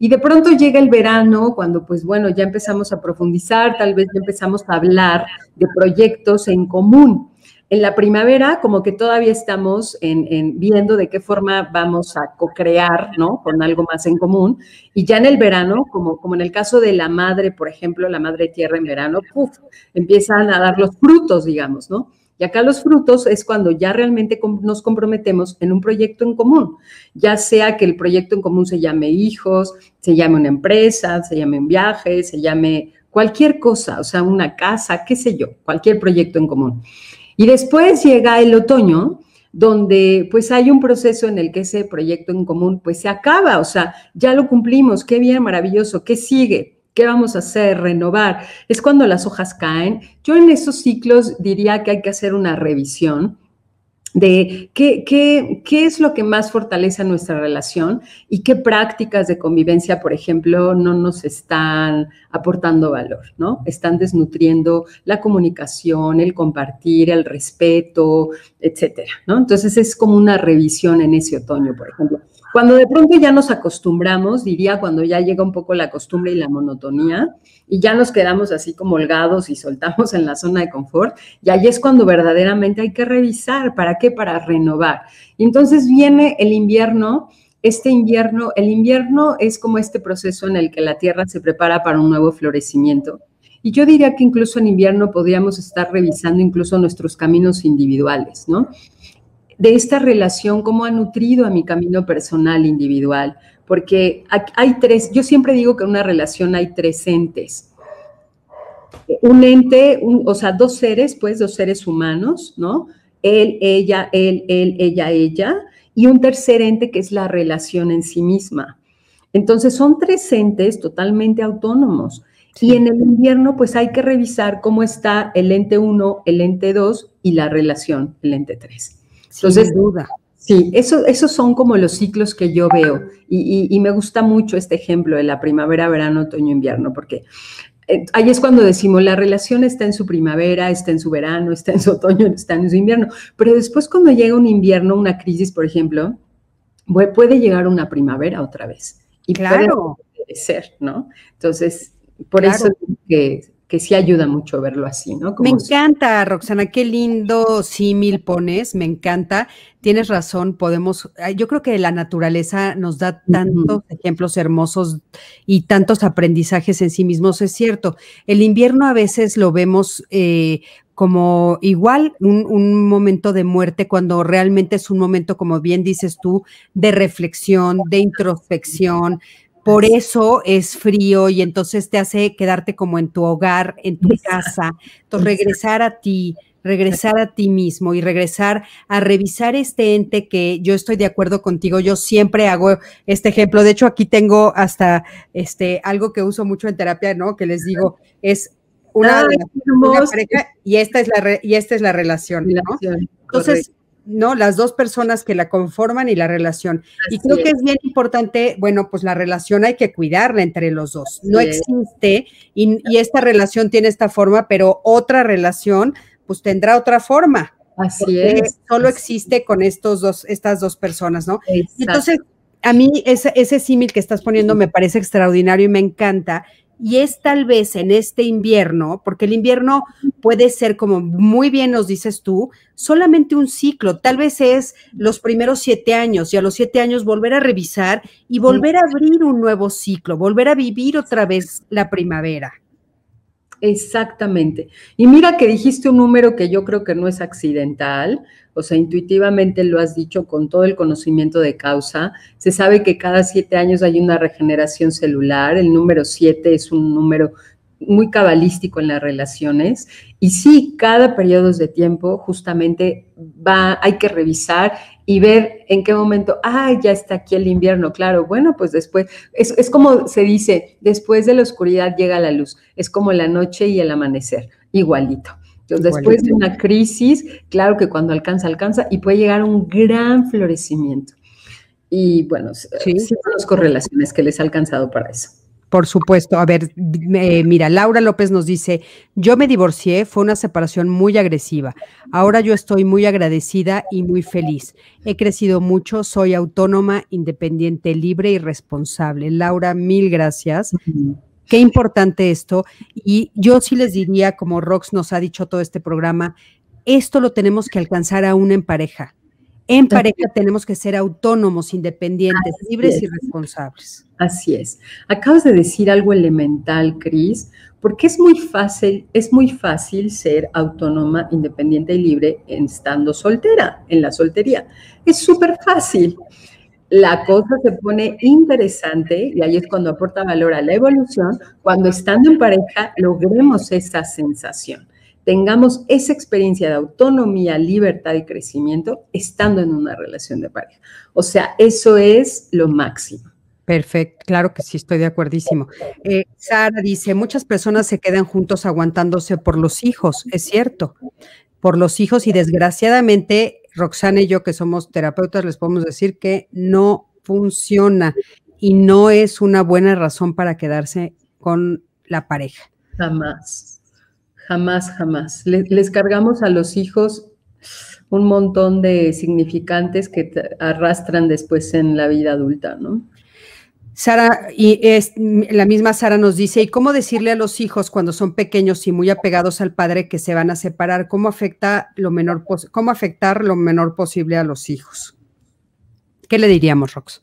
Y de pronto llega el verano, cuando pues bueno, ya empezamos a profundizar, tal vez ya empezamos a hablar de proyectos en común en la primavera como que todavía estamos en, viendo de qué forma vamos a co-crear, ¿no? Con algo más en común. Y ya en el verano, como, como en el caso de la madre, por ejemplo, la madre tierra en verano, ¡puf! empiezan a dar los frutos, digamos, ¿no? Y acá los frutos es cuando ya realmente nos comprometemos en un proyecto en común, ya sea que el proyecto en común se llame hijos, se llame una empresa, se llame un viaje, se llame cualquier cosa, o sea, una casa, qué sé yo, cualquier proyecto en común. Y después llega el otoño, donde pues hay un proceso en el que ese proyecto en común pues se acaba, o sea, ya lo cumplimos, qué bien, maravilloso, ¿qué sigue? ¿Qué vamos a hacer? Renovar. Es cuando las hojas caen. Yo en esos ciclos diría que hay que hacer una revisión de qué, qué, qué, es lo que más fortalece nuestra relación y qué prácticas de convivencia, por ejemplo, no nos están aportando valor, ¿no? Están desnutriendo la comunicación, el compartir, el respeto, etcétera, ¿no? Entonces es como una revisión en ese otoño, por ejemplo. Cuando de pronto ya nos acostumbramos, diría cuando ya llega un poco la costumbre y la monotonía, y ya nos quedamos así como holgados y soltamos en la zona de confort, y ahí es cuando verdaderamente hay que revisar, ¿para qué? Para renovar. Y entonces viene el invierno, este invierno, el invierno es como este proceso en el que la tierra se prepara para un nuevo florecimiento. Y yo diría que incluso en invierno podríamos estar revisando incluso nuestros caminos individuales, ¿no? De esta relación, cómo ha nutrido a mi camino personal individual, porque hay tres, yo siempre digo que en una relación hay tres entes. Un ente, o sea, dos seres, pues, dos seres humanos, ¿no? Él, ella, él, él, ella, ella, y un tercer ente que es la relación en sí misma. Entonces, son tres entes totalmente autónomos. Y en el invierno, pues hay que revisar cómo está el ente 1, el ente 2 y la relación, el ente 3. Entonces, duda. Sí, eso, esos son como los ciclos que yo veo y, me gusta mucho este ejemplo de la primavera, verano, otoño, invierno, porque eh, ahí es cuando decimos la relación está en su primavera, está en su verano, está en su otoño, está en su invierno, pero después cuando llega un invierno, una crisis, por ejemplo, puede llegar una primavera otra vez. Y claro. puede ser, ¿no? Entonces, por eso que que sí ayuda mucho verlo así, ¿no? me encanta, Roxana, qué lindo símil pones, me encanta. Tienes razón, podemos, yo creo que la naturaleza nos da tantos ejemplos hermosos y tantos aprendizajes en sí mismos, es cierto. El invierno a veces lo vemos eh, como igual un, un, momento de muerte cuando realmente es un momento, como bien dices tú, de reflexión, de introspección, por eso es frío y entonces te hace quedarte como en tu hogar, en tu casa. Entonces, regresar a ti, regresar a ti mismo y regresar a revisar este ente que yo estoy de acuerdo contigo. Yo siempre hago este ejemplo. De hecho, aquí tengo hasta este algo que uso mucho en terapia, ¿no? Que les digo, es una, pareja y esta es la y esta es la relación, ¿no? Entonces, ¿no? Las dos personas que la conforman y la relación. y creo que es bien importante, bueno, pues la relación hay que cuidarla entre los dos. no existe y, esta relación tiene esta forma, pero otra relación pues tendrá otra forma. Así es. Solo existe con estos dos, estas dos personas, ¿no? Entonces, a mí ese, ese símil que estás poniendo me parece extraordinario y me encanta y es tal vez en este invierno, porque el invierno puede ser, como muy bien nos dices tú, solamente un ciclo, tal vez es los primeros siete años y a los siete años volver a revisar y volver a abrir un nuevo ciclo, volver a vivir otra vez la primavera. Exactamente. Y mira que dijiste un número que yo creo que no es accidental, o sea, intuitivamente lo has dicho con todo el conocimiento de causa. Se sabe que cada siete años hay una regeneración celular. El número siete es un número muy cabalístico en las relaciones. Y sí, cada periodo de tiempo justamente va, hay que revisar y ver en qué momento, ah, ya está aquí el invierno, claro, bueno, pues después, es, es como se dice, después de la oscuridad llega la luz, es como la noche y el amanecer, igualito. Entonces, después de una crisis, claro que cuando alcanza, alcanza y puede llegar un gran florecimiento. Y bueno, sí, sí conozco relaciones que les ha alcanzado para eso. Por supuesto. A ver, mira, Laura López nos dice, yo me divorcié, fue una separación muy agresiva. Ahora yo estoy muy agradecida y muy feliz. He crecido mucho, soy autónoma, independiente, libre y responsable. Laura, mil gracias. Qué importante esto. Y yo sí les diría, como Rox nos ha dicho todo este programa, esto lo tenemos que alcanzar aún en pareja. En pareja tenemos que ser autónomos, independientes, libres y responsables. Así es. Acabas de decir algo elemental, Cris, porque es muy fácil, es muy fácil ser autónoma, independiente y libre estando soltera, en la soltería. Es súper fácil la cosa se pone interesante y ahí es cuando aporta valor a la evolución, cuando estando en pareja logremos esa sensación, tengamos esa experiencia de autonomía, libertad y crecimiento estando en una relación de pareja. O sea, eso es lo máximo. Perfecto, claro que sí, estoy de acuerdísimo. Eh, Sara dice, muchas personas se quedan juntos aguantándose por los hijos, es cierto por los hijos y desgraciadamente Roxana y yo, que somos terapeutas, les podemos decir que no funciona y no es una buena razón para quedarse con la pareja. Jamás, jamás, jamás. les cargamos a los hijos un montón de significantes que arrastran después en la vida adulta, ¿no? Sara, y es, la misma Sara nos dice, ¿y cómo decirle a los hijos cuando son pequeños y muy apegados al padre que se van a separar? ¿Cómo afecta lo menor cómo afectar lo menor posible a los hijos? ¿Qué le diríamos, Rox?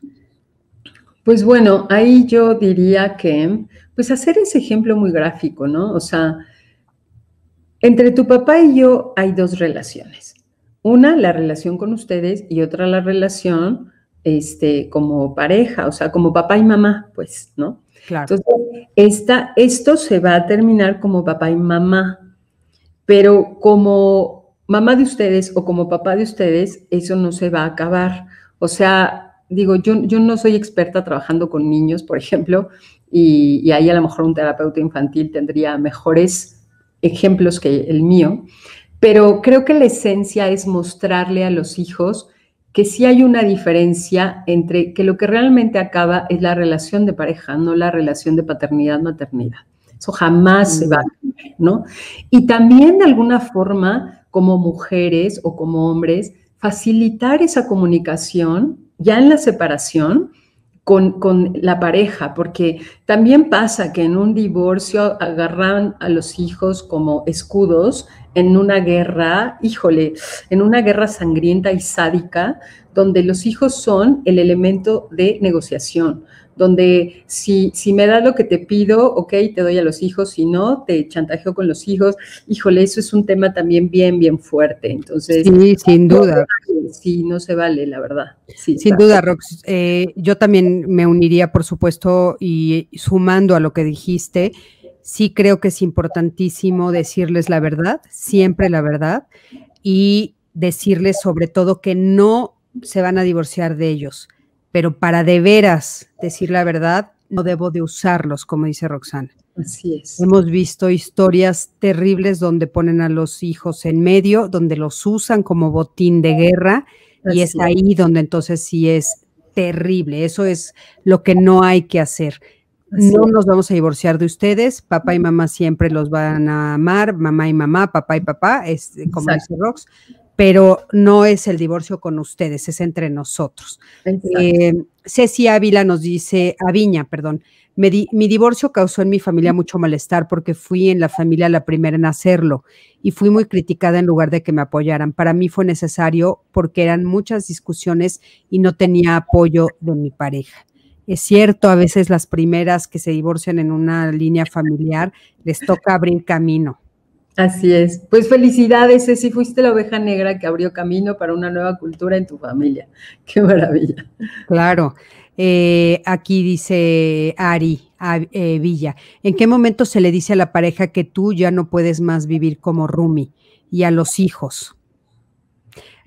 Pues bueno, ahí yo diría que, pues hacer ese ejemplo muy gráfico, ¿no? O sea, entre tu papá y yo hay dos relaciones. Una, la relación con ustedes y otra, la relación este, como pareja, o sea, como papá y mamá, pues, ¿no? Claro. Entonces, esto se va a terminar como papá y mamá, pero como mamá de ustedes o como papá de ustedes, eso no se va a acabar. O sea, digo, yo, yo no soy experta trabajando con niños, por ejemplo, y, y ahí a lo mejor un terapeuta infantil tendría mejores ejemplos que el mío, pero creo que la esencia es mostrarle a los hijos que sí hay una diferencia entre que lo que realmente acaba es la relación de pareja, no la relación de paternidad-maternidad. Eso jamás se va a cambiar, ¿no? Y también de alguna forma, como mujeres o como hombres, facilitar esa comunicación ya en la separación con, con, la pareja, porque también pasa que en un divorcio agarran a los hijos como escudos en una guerra, híjole, en una guerra sangrienta y sádica, donde los hijos son el elemento de negociación, donde si, si me das lo que te pido, ok, te doy a los hijos, si no, te chantajeo con los hijos. Híjole, eso es un tema también bien, bien fuerte. Entonces, sí, sin duda. Sí, no se vale, la verdad. sin duda, Rox. Eh, yo también me uniría, por supuesto, y sumando a lo que dijiste, sí creo que es importantísimo decirles la verdad, siempre la verdad, y decirles sobre todo que no se van a divorciar de ellos, pero para de veras decir la verdad, no debo de usarlos, como dice Roxana. Así es. Hemos visto historias terribles donde ponen a los hijos en medio, donde los usan como botín de guerra, y es ahí donde entonces sí es terrible. Eso es lo que no hay que hacer no nos vamos a divorciar de ustedes, papá y mamá siempre los van a amar, mamá y mamá, papá y papá, es como dice Rox, pero no es el divorcio con ustedes, es entre nosotros. Eh, Ceci Ávila nos dice, Aviña, perdón, mi divorcio causó en mi familia mucho malestar porque fui en la familia la primera en hacerlo y fui muy criticada en lugar de que me apoyaran. Para mí fue necesario porque eran muchas discusiones y no tenía apoyo de mi pareja. Es cierto, a veces las primeras que se divorcian en una línea familiar les toca abrir camino. Así es. Pues felicidades, si fuiste la oveja negra que abrió camino para una nueva cultura en tu familia. Qué maravilla. Claro. Eh, aquí dice Ari eh, Villa, ¿en qué momento se le dice a la pareja que tú ya no puedes más vivir como Rumi y a los hijos?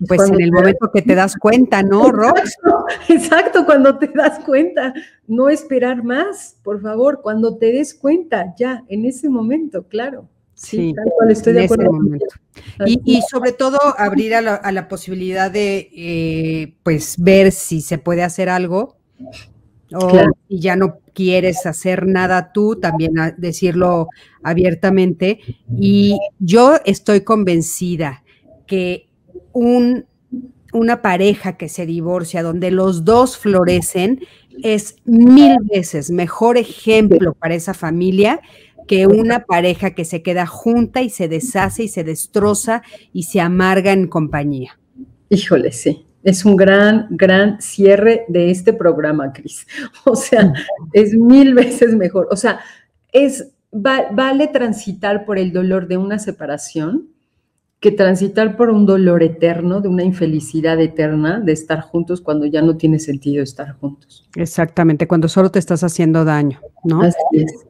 Pues en el momento que te das cuenta, ¿no, Rox? Exacto, cuando te das cuenta, no esperar más, por favor, cuando te des cuenta, ya, en ese momento, claro. Sí, tal cual estoy de acuerdo. Y, sobre todo abrir a la, posibilidad de, eh, pues, ver si se puede hacer algo o si ya no quieres hacer nada tú, también decirlo abiertamente. Y yo estoy convencida que un, una pareja que se divorcia, donde los dos florecen, es mil veces mejor ejemplo para esa familia que una pareja que se queda junta y se deshace y se destroza y se amarga en compañía. Híjole, sí. Es un gran, gran cierre de este programa, Cris. O sea, es mil veces mejor. O sea, es, vale transitar por el dolor de una separación que transitar por un dolor eterno, de una infelicidad eterna, de estar juntos cuando ya no tiene sentido estar juntos. Exactamente, cuando solo te estás haciendo daño, ¿no? Así es.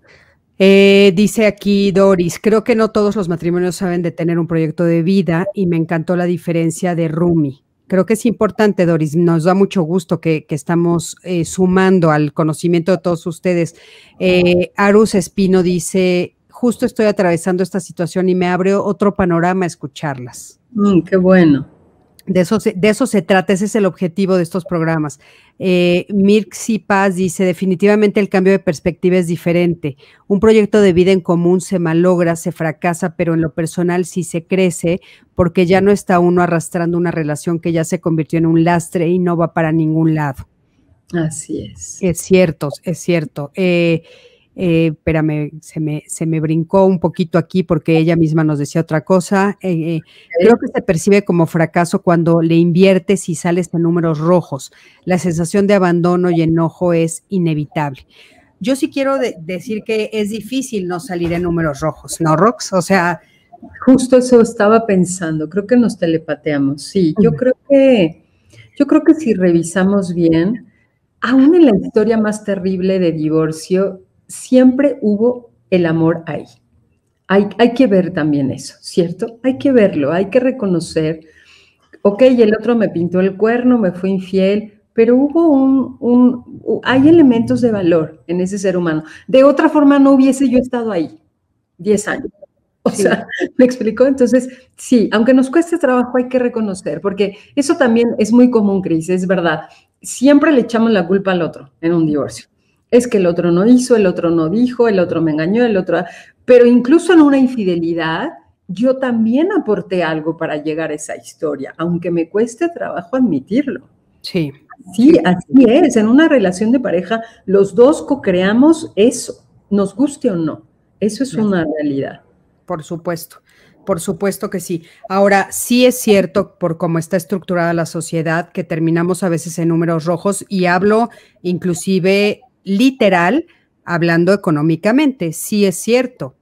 Eh, dice aquí Doris, creo que no todos los matrimonios saben de tener un proyecto de vida y me encantó la diferencia de Rumi. Creo que es importante, Doris, nos da mucho gusto que, estamos eh, sumando al conocimiento de todos ustedes. Eh, Arus Espino dice, justo estoy atravesando esta situación y me abre otro panorama escucharlas. Mm, qué bueno. De eso, se, de eso se trata, ese es el objetivo de estos programas. Eh, Mirxi Paz dice, definitivamente el cambio de perspectiva es diferente. Un proyecto de vida en común se malogra, se fracasa, pero en lo personal sí se crece porque ya no está uno arrastrando una relación que ya se convirtió en un lastre y no va para ningún lado. Así es. Es cierto, es cierto. Eh, eh, espérame, se me, se me brincó un poquito aquí porque ella misma nos decía otra cosa. Eh, eh, creo que se percibe como fracaso cuando le inviertes y sales en números rojos. La sensación de abandono y enojo es inevitable. Yo sí quiero decir que es difícil no salir en números rojos, ¿no, Rox? O sea... Justo eso estaba pensando, creo que nos telepateamos. Sí, yo creo que, yo creo que si revisamos bien, aún en la historia más terrible de divorcio, siempre hubo el amor ahí. Hay, hay, que ver también eso, ¿cierto? Hay que verlo, hay que reconocer, ok, el otro me pintó el cuerno, me fue infiel, pero hubo un, un, hay elementos de valor en ese ser humano. De otra forma no hubiese yo estado ahí 10 años. O sea, ¿me explicó? Entonces, sí, aunque nos cueste trabajo, hay que reconocer, porque eso también es muy común, Cris, es verdad. Siempre le echamos la culpa al otro en un divorcio es que el otro no hizo, el otro no dijo, el otro me engañó, el otro... Pero incluso en una infidelidad, yo también aporté algo para llegar a esa historia, aunque me cueste trabajo admitirlo. Sí. Sí, así es. En una relación de pareja, los dos co-creamos eso, nos guste o no. Eso es una realidad. Por supuesto. Por supuesto que sí. Ahora, sí es cierto, por cómo está estructurada la sociedad, que terminamos a veces en números rojos y hablo inclusive literal hablando económicamente. Sí es cierto.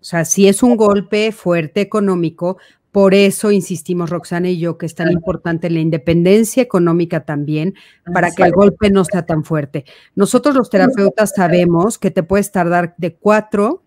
O sea, sí es un golpe fuerte económico. Por eso insistimos, Roxana y yo, que es tan importante la independencia económica también, para que el golpe no sea tan fuerte. Nosotros los terapeutas sabemos que te puedes tardar de cuatro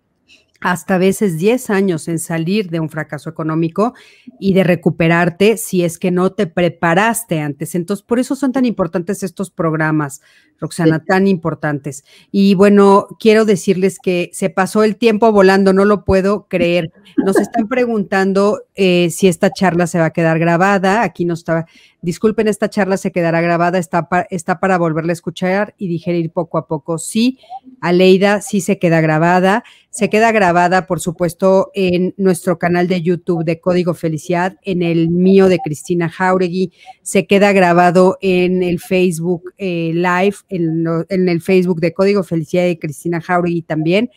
hasta veces 10 años en salir de un fracaso económico y de recuperarte si es que no te preparaste antes. Entonces, por eso son tan importantes estos programas, Roxana, tan importantes. Y bueno, quiero decirles que se pasó el tiempo volando, no lo puedo creer. Nos están preguntando eh, si esta charla se va a quedar grabada. Aquí no estaba, disculpen, esta charla se quedará grabada, está, está para volverla a escuchar y digerir poco a poco. Sí, Aleida, sí se queda grabada. Se queda grabada, por supuesto, en nuestro canal de YouTube de Código Felicidad, en el mío de Cristina Jauregui. Se queda grabado en el Facebook eh, Live en, el Facebook de Código Felicidad de Cristina Jauregui también,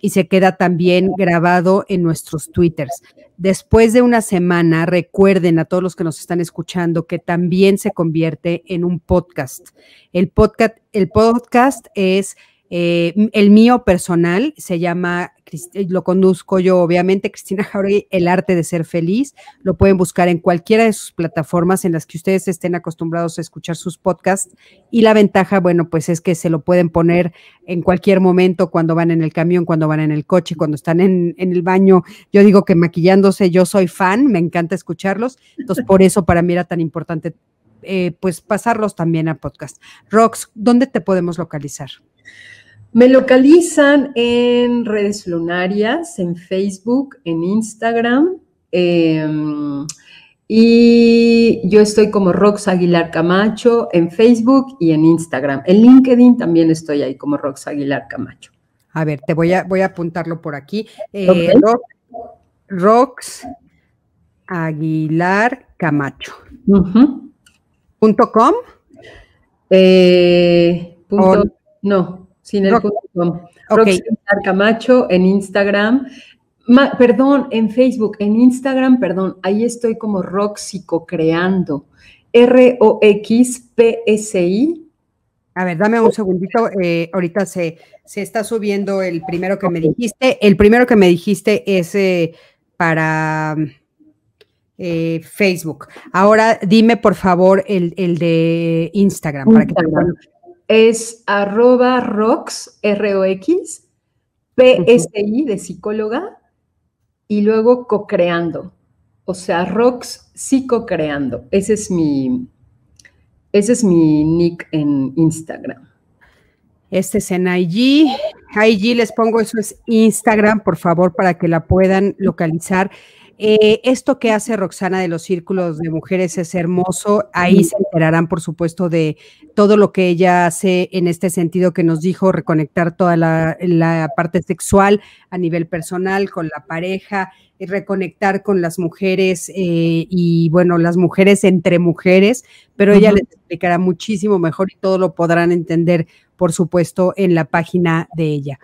y se queda también grabado en nuestros Twitters. Después de una semana, recuerden a todos los que nos están escuchando que también se convierte en un podcast. El podcast, el podcast es eh, el mío personal, se llama eh, lo conduzco yo, obviamente, Cristina Jauregui, El arte de ser feliz. Lo pueden buscar en cualquiera de sus plataformas en las que ustedes estén acostumbrados a escuchar sus podcasts. Y la ventaja, bueno, pues es que se lo pueden poner en cualquier momento, cuando van en el camión, cuando van en el coche, cuando están en, el baño. Yo digo que maquillándose, yo soy fan, me encanta escucharlos. Entonces, por eso para mí era tan importante, eh, pues, pasarlos también a podcast. Rox, ¿dónde te podemos localizar? Me localizan en redes lunarias, en Facebook, en Instagram. Em, y yo estoy como Rox Aguilar Camacho en Facebook y en Instagram. En LinkedIn también estoy ahí como Rox Aguilar Camacho. A ver, te voy a, voy a apuntarlo por aquí. Eh, Rox Aguilar Camacho. ¿Punto com? Eh, no, sin el punto Camacho en Instagram. perdón, en Facebook, en Instagram, perdón, ahí estoy como Roxico Creando. R-O-X-P-S-I. A ver, dame un segundito. Eh, ahorita se, se está subiendo el primero que me dijiste. El primero que me dijiste es eh, para eh, Facebook. Ahora dime, por favor, el, de Instagram. Para que es arroba rox, R-O-X, P-S-I de psicóloga, y luego co-creando. O sea, rox psicocreando. Ese es mi, ese es mi nick en Instagram. Este es en IG. IG les pongo, eso es Instagram, por favor, para que la puedan localizar. Eh, esto que hace Roxana de los círculos de mujeres es hermoso. Ahí se enterarán, por supuesto, de todo lo que ella hace en este sentido que nos dijo, reconectar toda la, parte sexual a nivel personal con la pareja, y reconectar con las mujeres eh, y, bueno, las mujeres entre mujeres, pero ella les explicará muchísimo mejor y todo lo podrán entender, por supuesto, en la página de ella.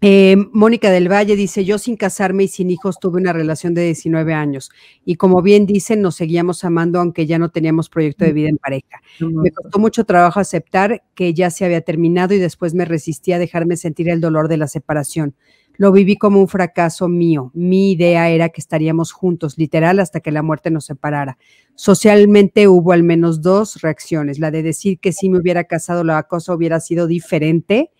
Eh, Mónica del Valle dice, yo sin casarme y sin hijos tuve una relación de 19 años y como bien dicen, nos seguíamos amando aunque ya no teníamos proyecto de vida en pareja. Me costó mucho trabajo aceptar que ya se había terminado y después me resistí a dejarme sentir el dolor de la separación. Lo viví como un fracaso mío. Mi idea era que estaríamos juntos, literal, hasta que la muerte nos separara. Socialmente hubo al menos dos reacciones. La de decir que si me hubiera casado la cosa hubiera sido diferente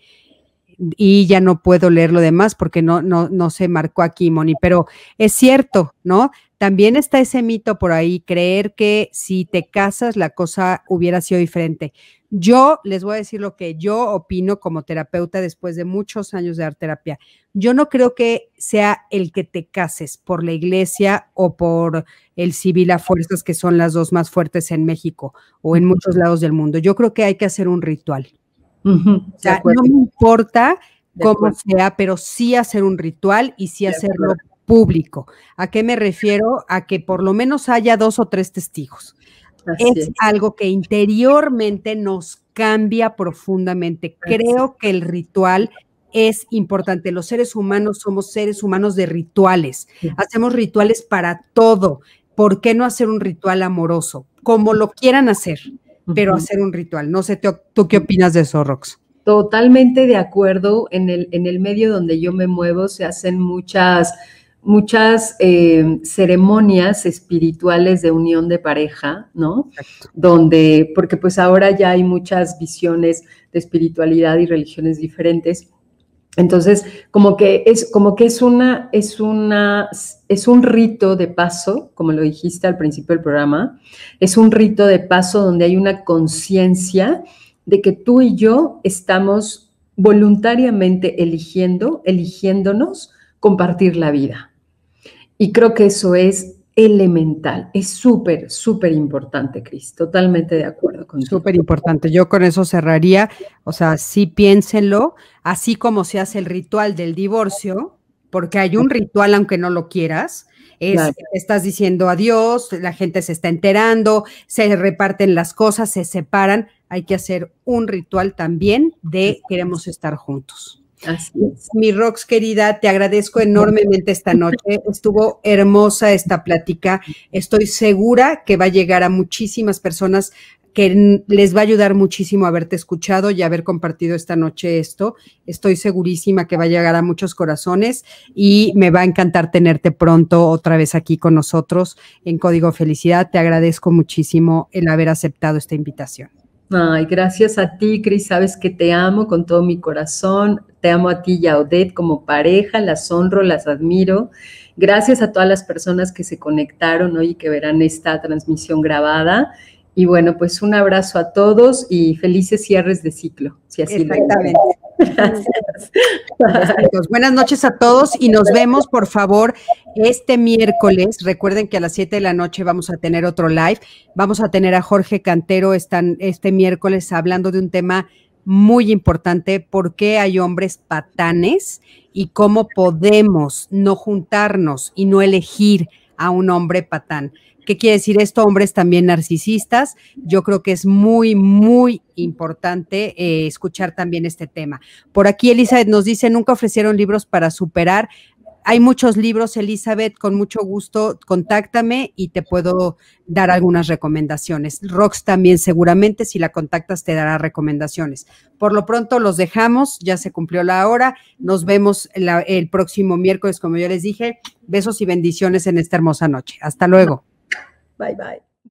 y ya no puedo leer lo demás porque no, no, no se marcó aquí, Moni, pero es cierto, ¿no? También está ese mito por ahí, creer que si te casas la cosa hubiera sido diferente. Yo les voy a decir lo que yo opino como terapeuta después de muchos años de dar terapia. Yo no creo que sea el que te cases por la iglesia o por el civil a fuerzas, que son las dos más fuertes en México o en muchos lados del mundo. Yo creo que hay que hacer un ritual o sea, no me importa cómo sea, pero sí hacer un ritual y sí hacerlo público. ¿A qué me refiero? A que por lo menos haya dos o tres testigos. Es, algo que interiormente nos cambia profundamente. Creo que el ritual es importante. Los seres humanos somos seres humanos de rituales. Hacemos rituales para todo. ¿Por qué no hacer un ritual amoroso? Como lo quieran hacer pero hacer un ritual. No sé, ¿tú qué opinas de eso, Rox? Totalmente de acuerdo. En el, en el medio donde yo me muevo se hacen muchas, muchas eh, ceremonias espirituales de unión de pareja, ¿no? Donde, porque pues ahora ya hay muchas visiones de espiritualidad y religiones diferentes entonces, como que es, como que es una, es una, es un rito de paso, como lo dijiste al principio del programa, es un rito de paso donde hay una conciencia de que tú y yo estamos voluntariamente eligiendo, eligiéndonos compartir la vida. Y creo que eso es elemental. Es súper, súper importante, Cris. Totalmente de acuerdo con Súper importante. Yo con eso cerraría. O sea, sí piénsenlo, así como se hace el ritual del divorcio, porque hay un ritual aunque no lo quieras. Es, Estás diciendo adiós, la gente se está enterando, se reparten las cosas, se separan. Hay que hacer un ritual también de queremos estar juntos. Así es. Mi Rox querida, te agradezco enormemente esta noche. Estuvo hermosa esta plática. Estoy segura que va a llegar a muchísimas personas que les va a ayudar muchísimo haberte escuchado y haber compartido esta noche esto. Estoy segurísima que va a llegar a muchos corazones y me va a encantar tenerte pronto otra vez aquí con nosotros en Código Felicidad. Te agradezco muchísimo el haber aceptado esta invitación. Ay, gracias a ti, Cris. Sabes que te amo con todo mi corazón. Te amo a ti y a Odette como pareja. Las honro, las admiro. Gracias a todas las personas que se conectaron hoy y que verán esta transmisión grabada. Y bueno, pues un abrazo a todos y felices cierres de ciclo. Si así Exactamente. Gracias. Buenas noches a todos y nos vemos, por favor, este miércoles. Recuerden que a las 7 de la noche vamos a tener otro live. Vamos a tener a Jorge Cantero este miércoles hablando de un tema muy importante, por qué hay hombres patanes y cómo podemos no juntarnos y no elegir a un hombre patán. ¿Qué quiere decir esto? Hombres también narcisistas. Yo creo que es muy, muy importante eh, escuchar también este tema. Por aquí Elizabeth nos dice, nunca ofrecieron libros para superar. Hay muchos libros, Elizabeth, con mucho gusto, contáctame y te puedo dar algunas recomendaciones. Rox también seguramente, si la contactas, te dará recomendaciones. Por lo pronto los dejamos, ya se cumplió la hora. Nos vemos el próximo miércoles, como yo les dije. Besos y bendiciones en esta hermosa noche. Hasta luego. Bye bye.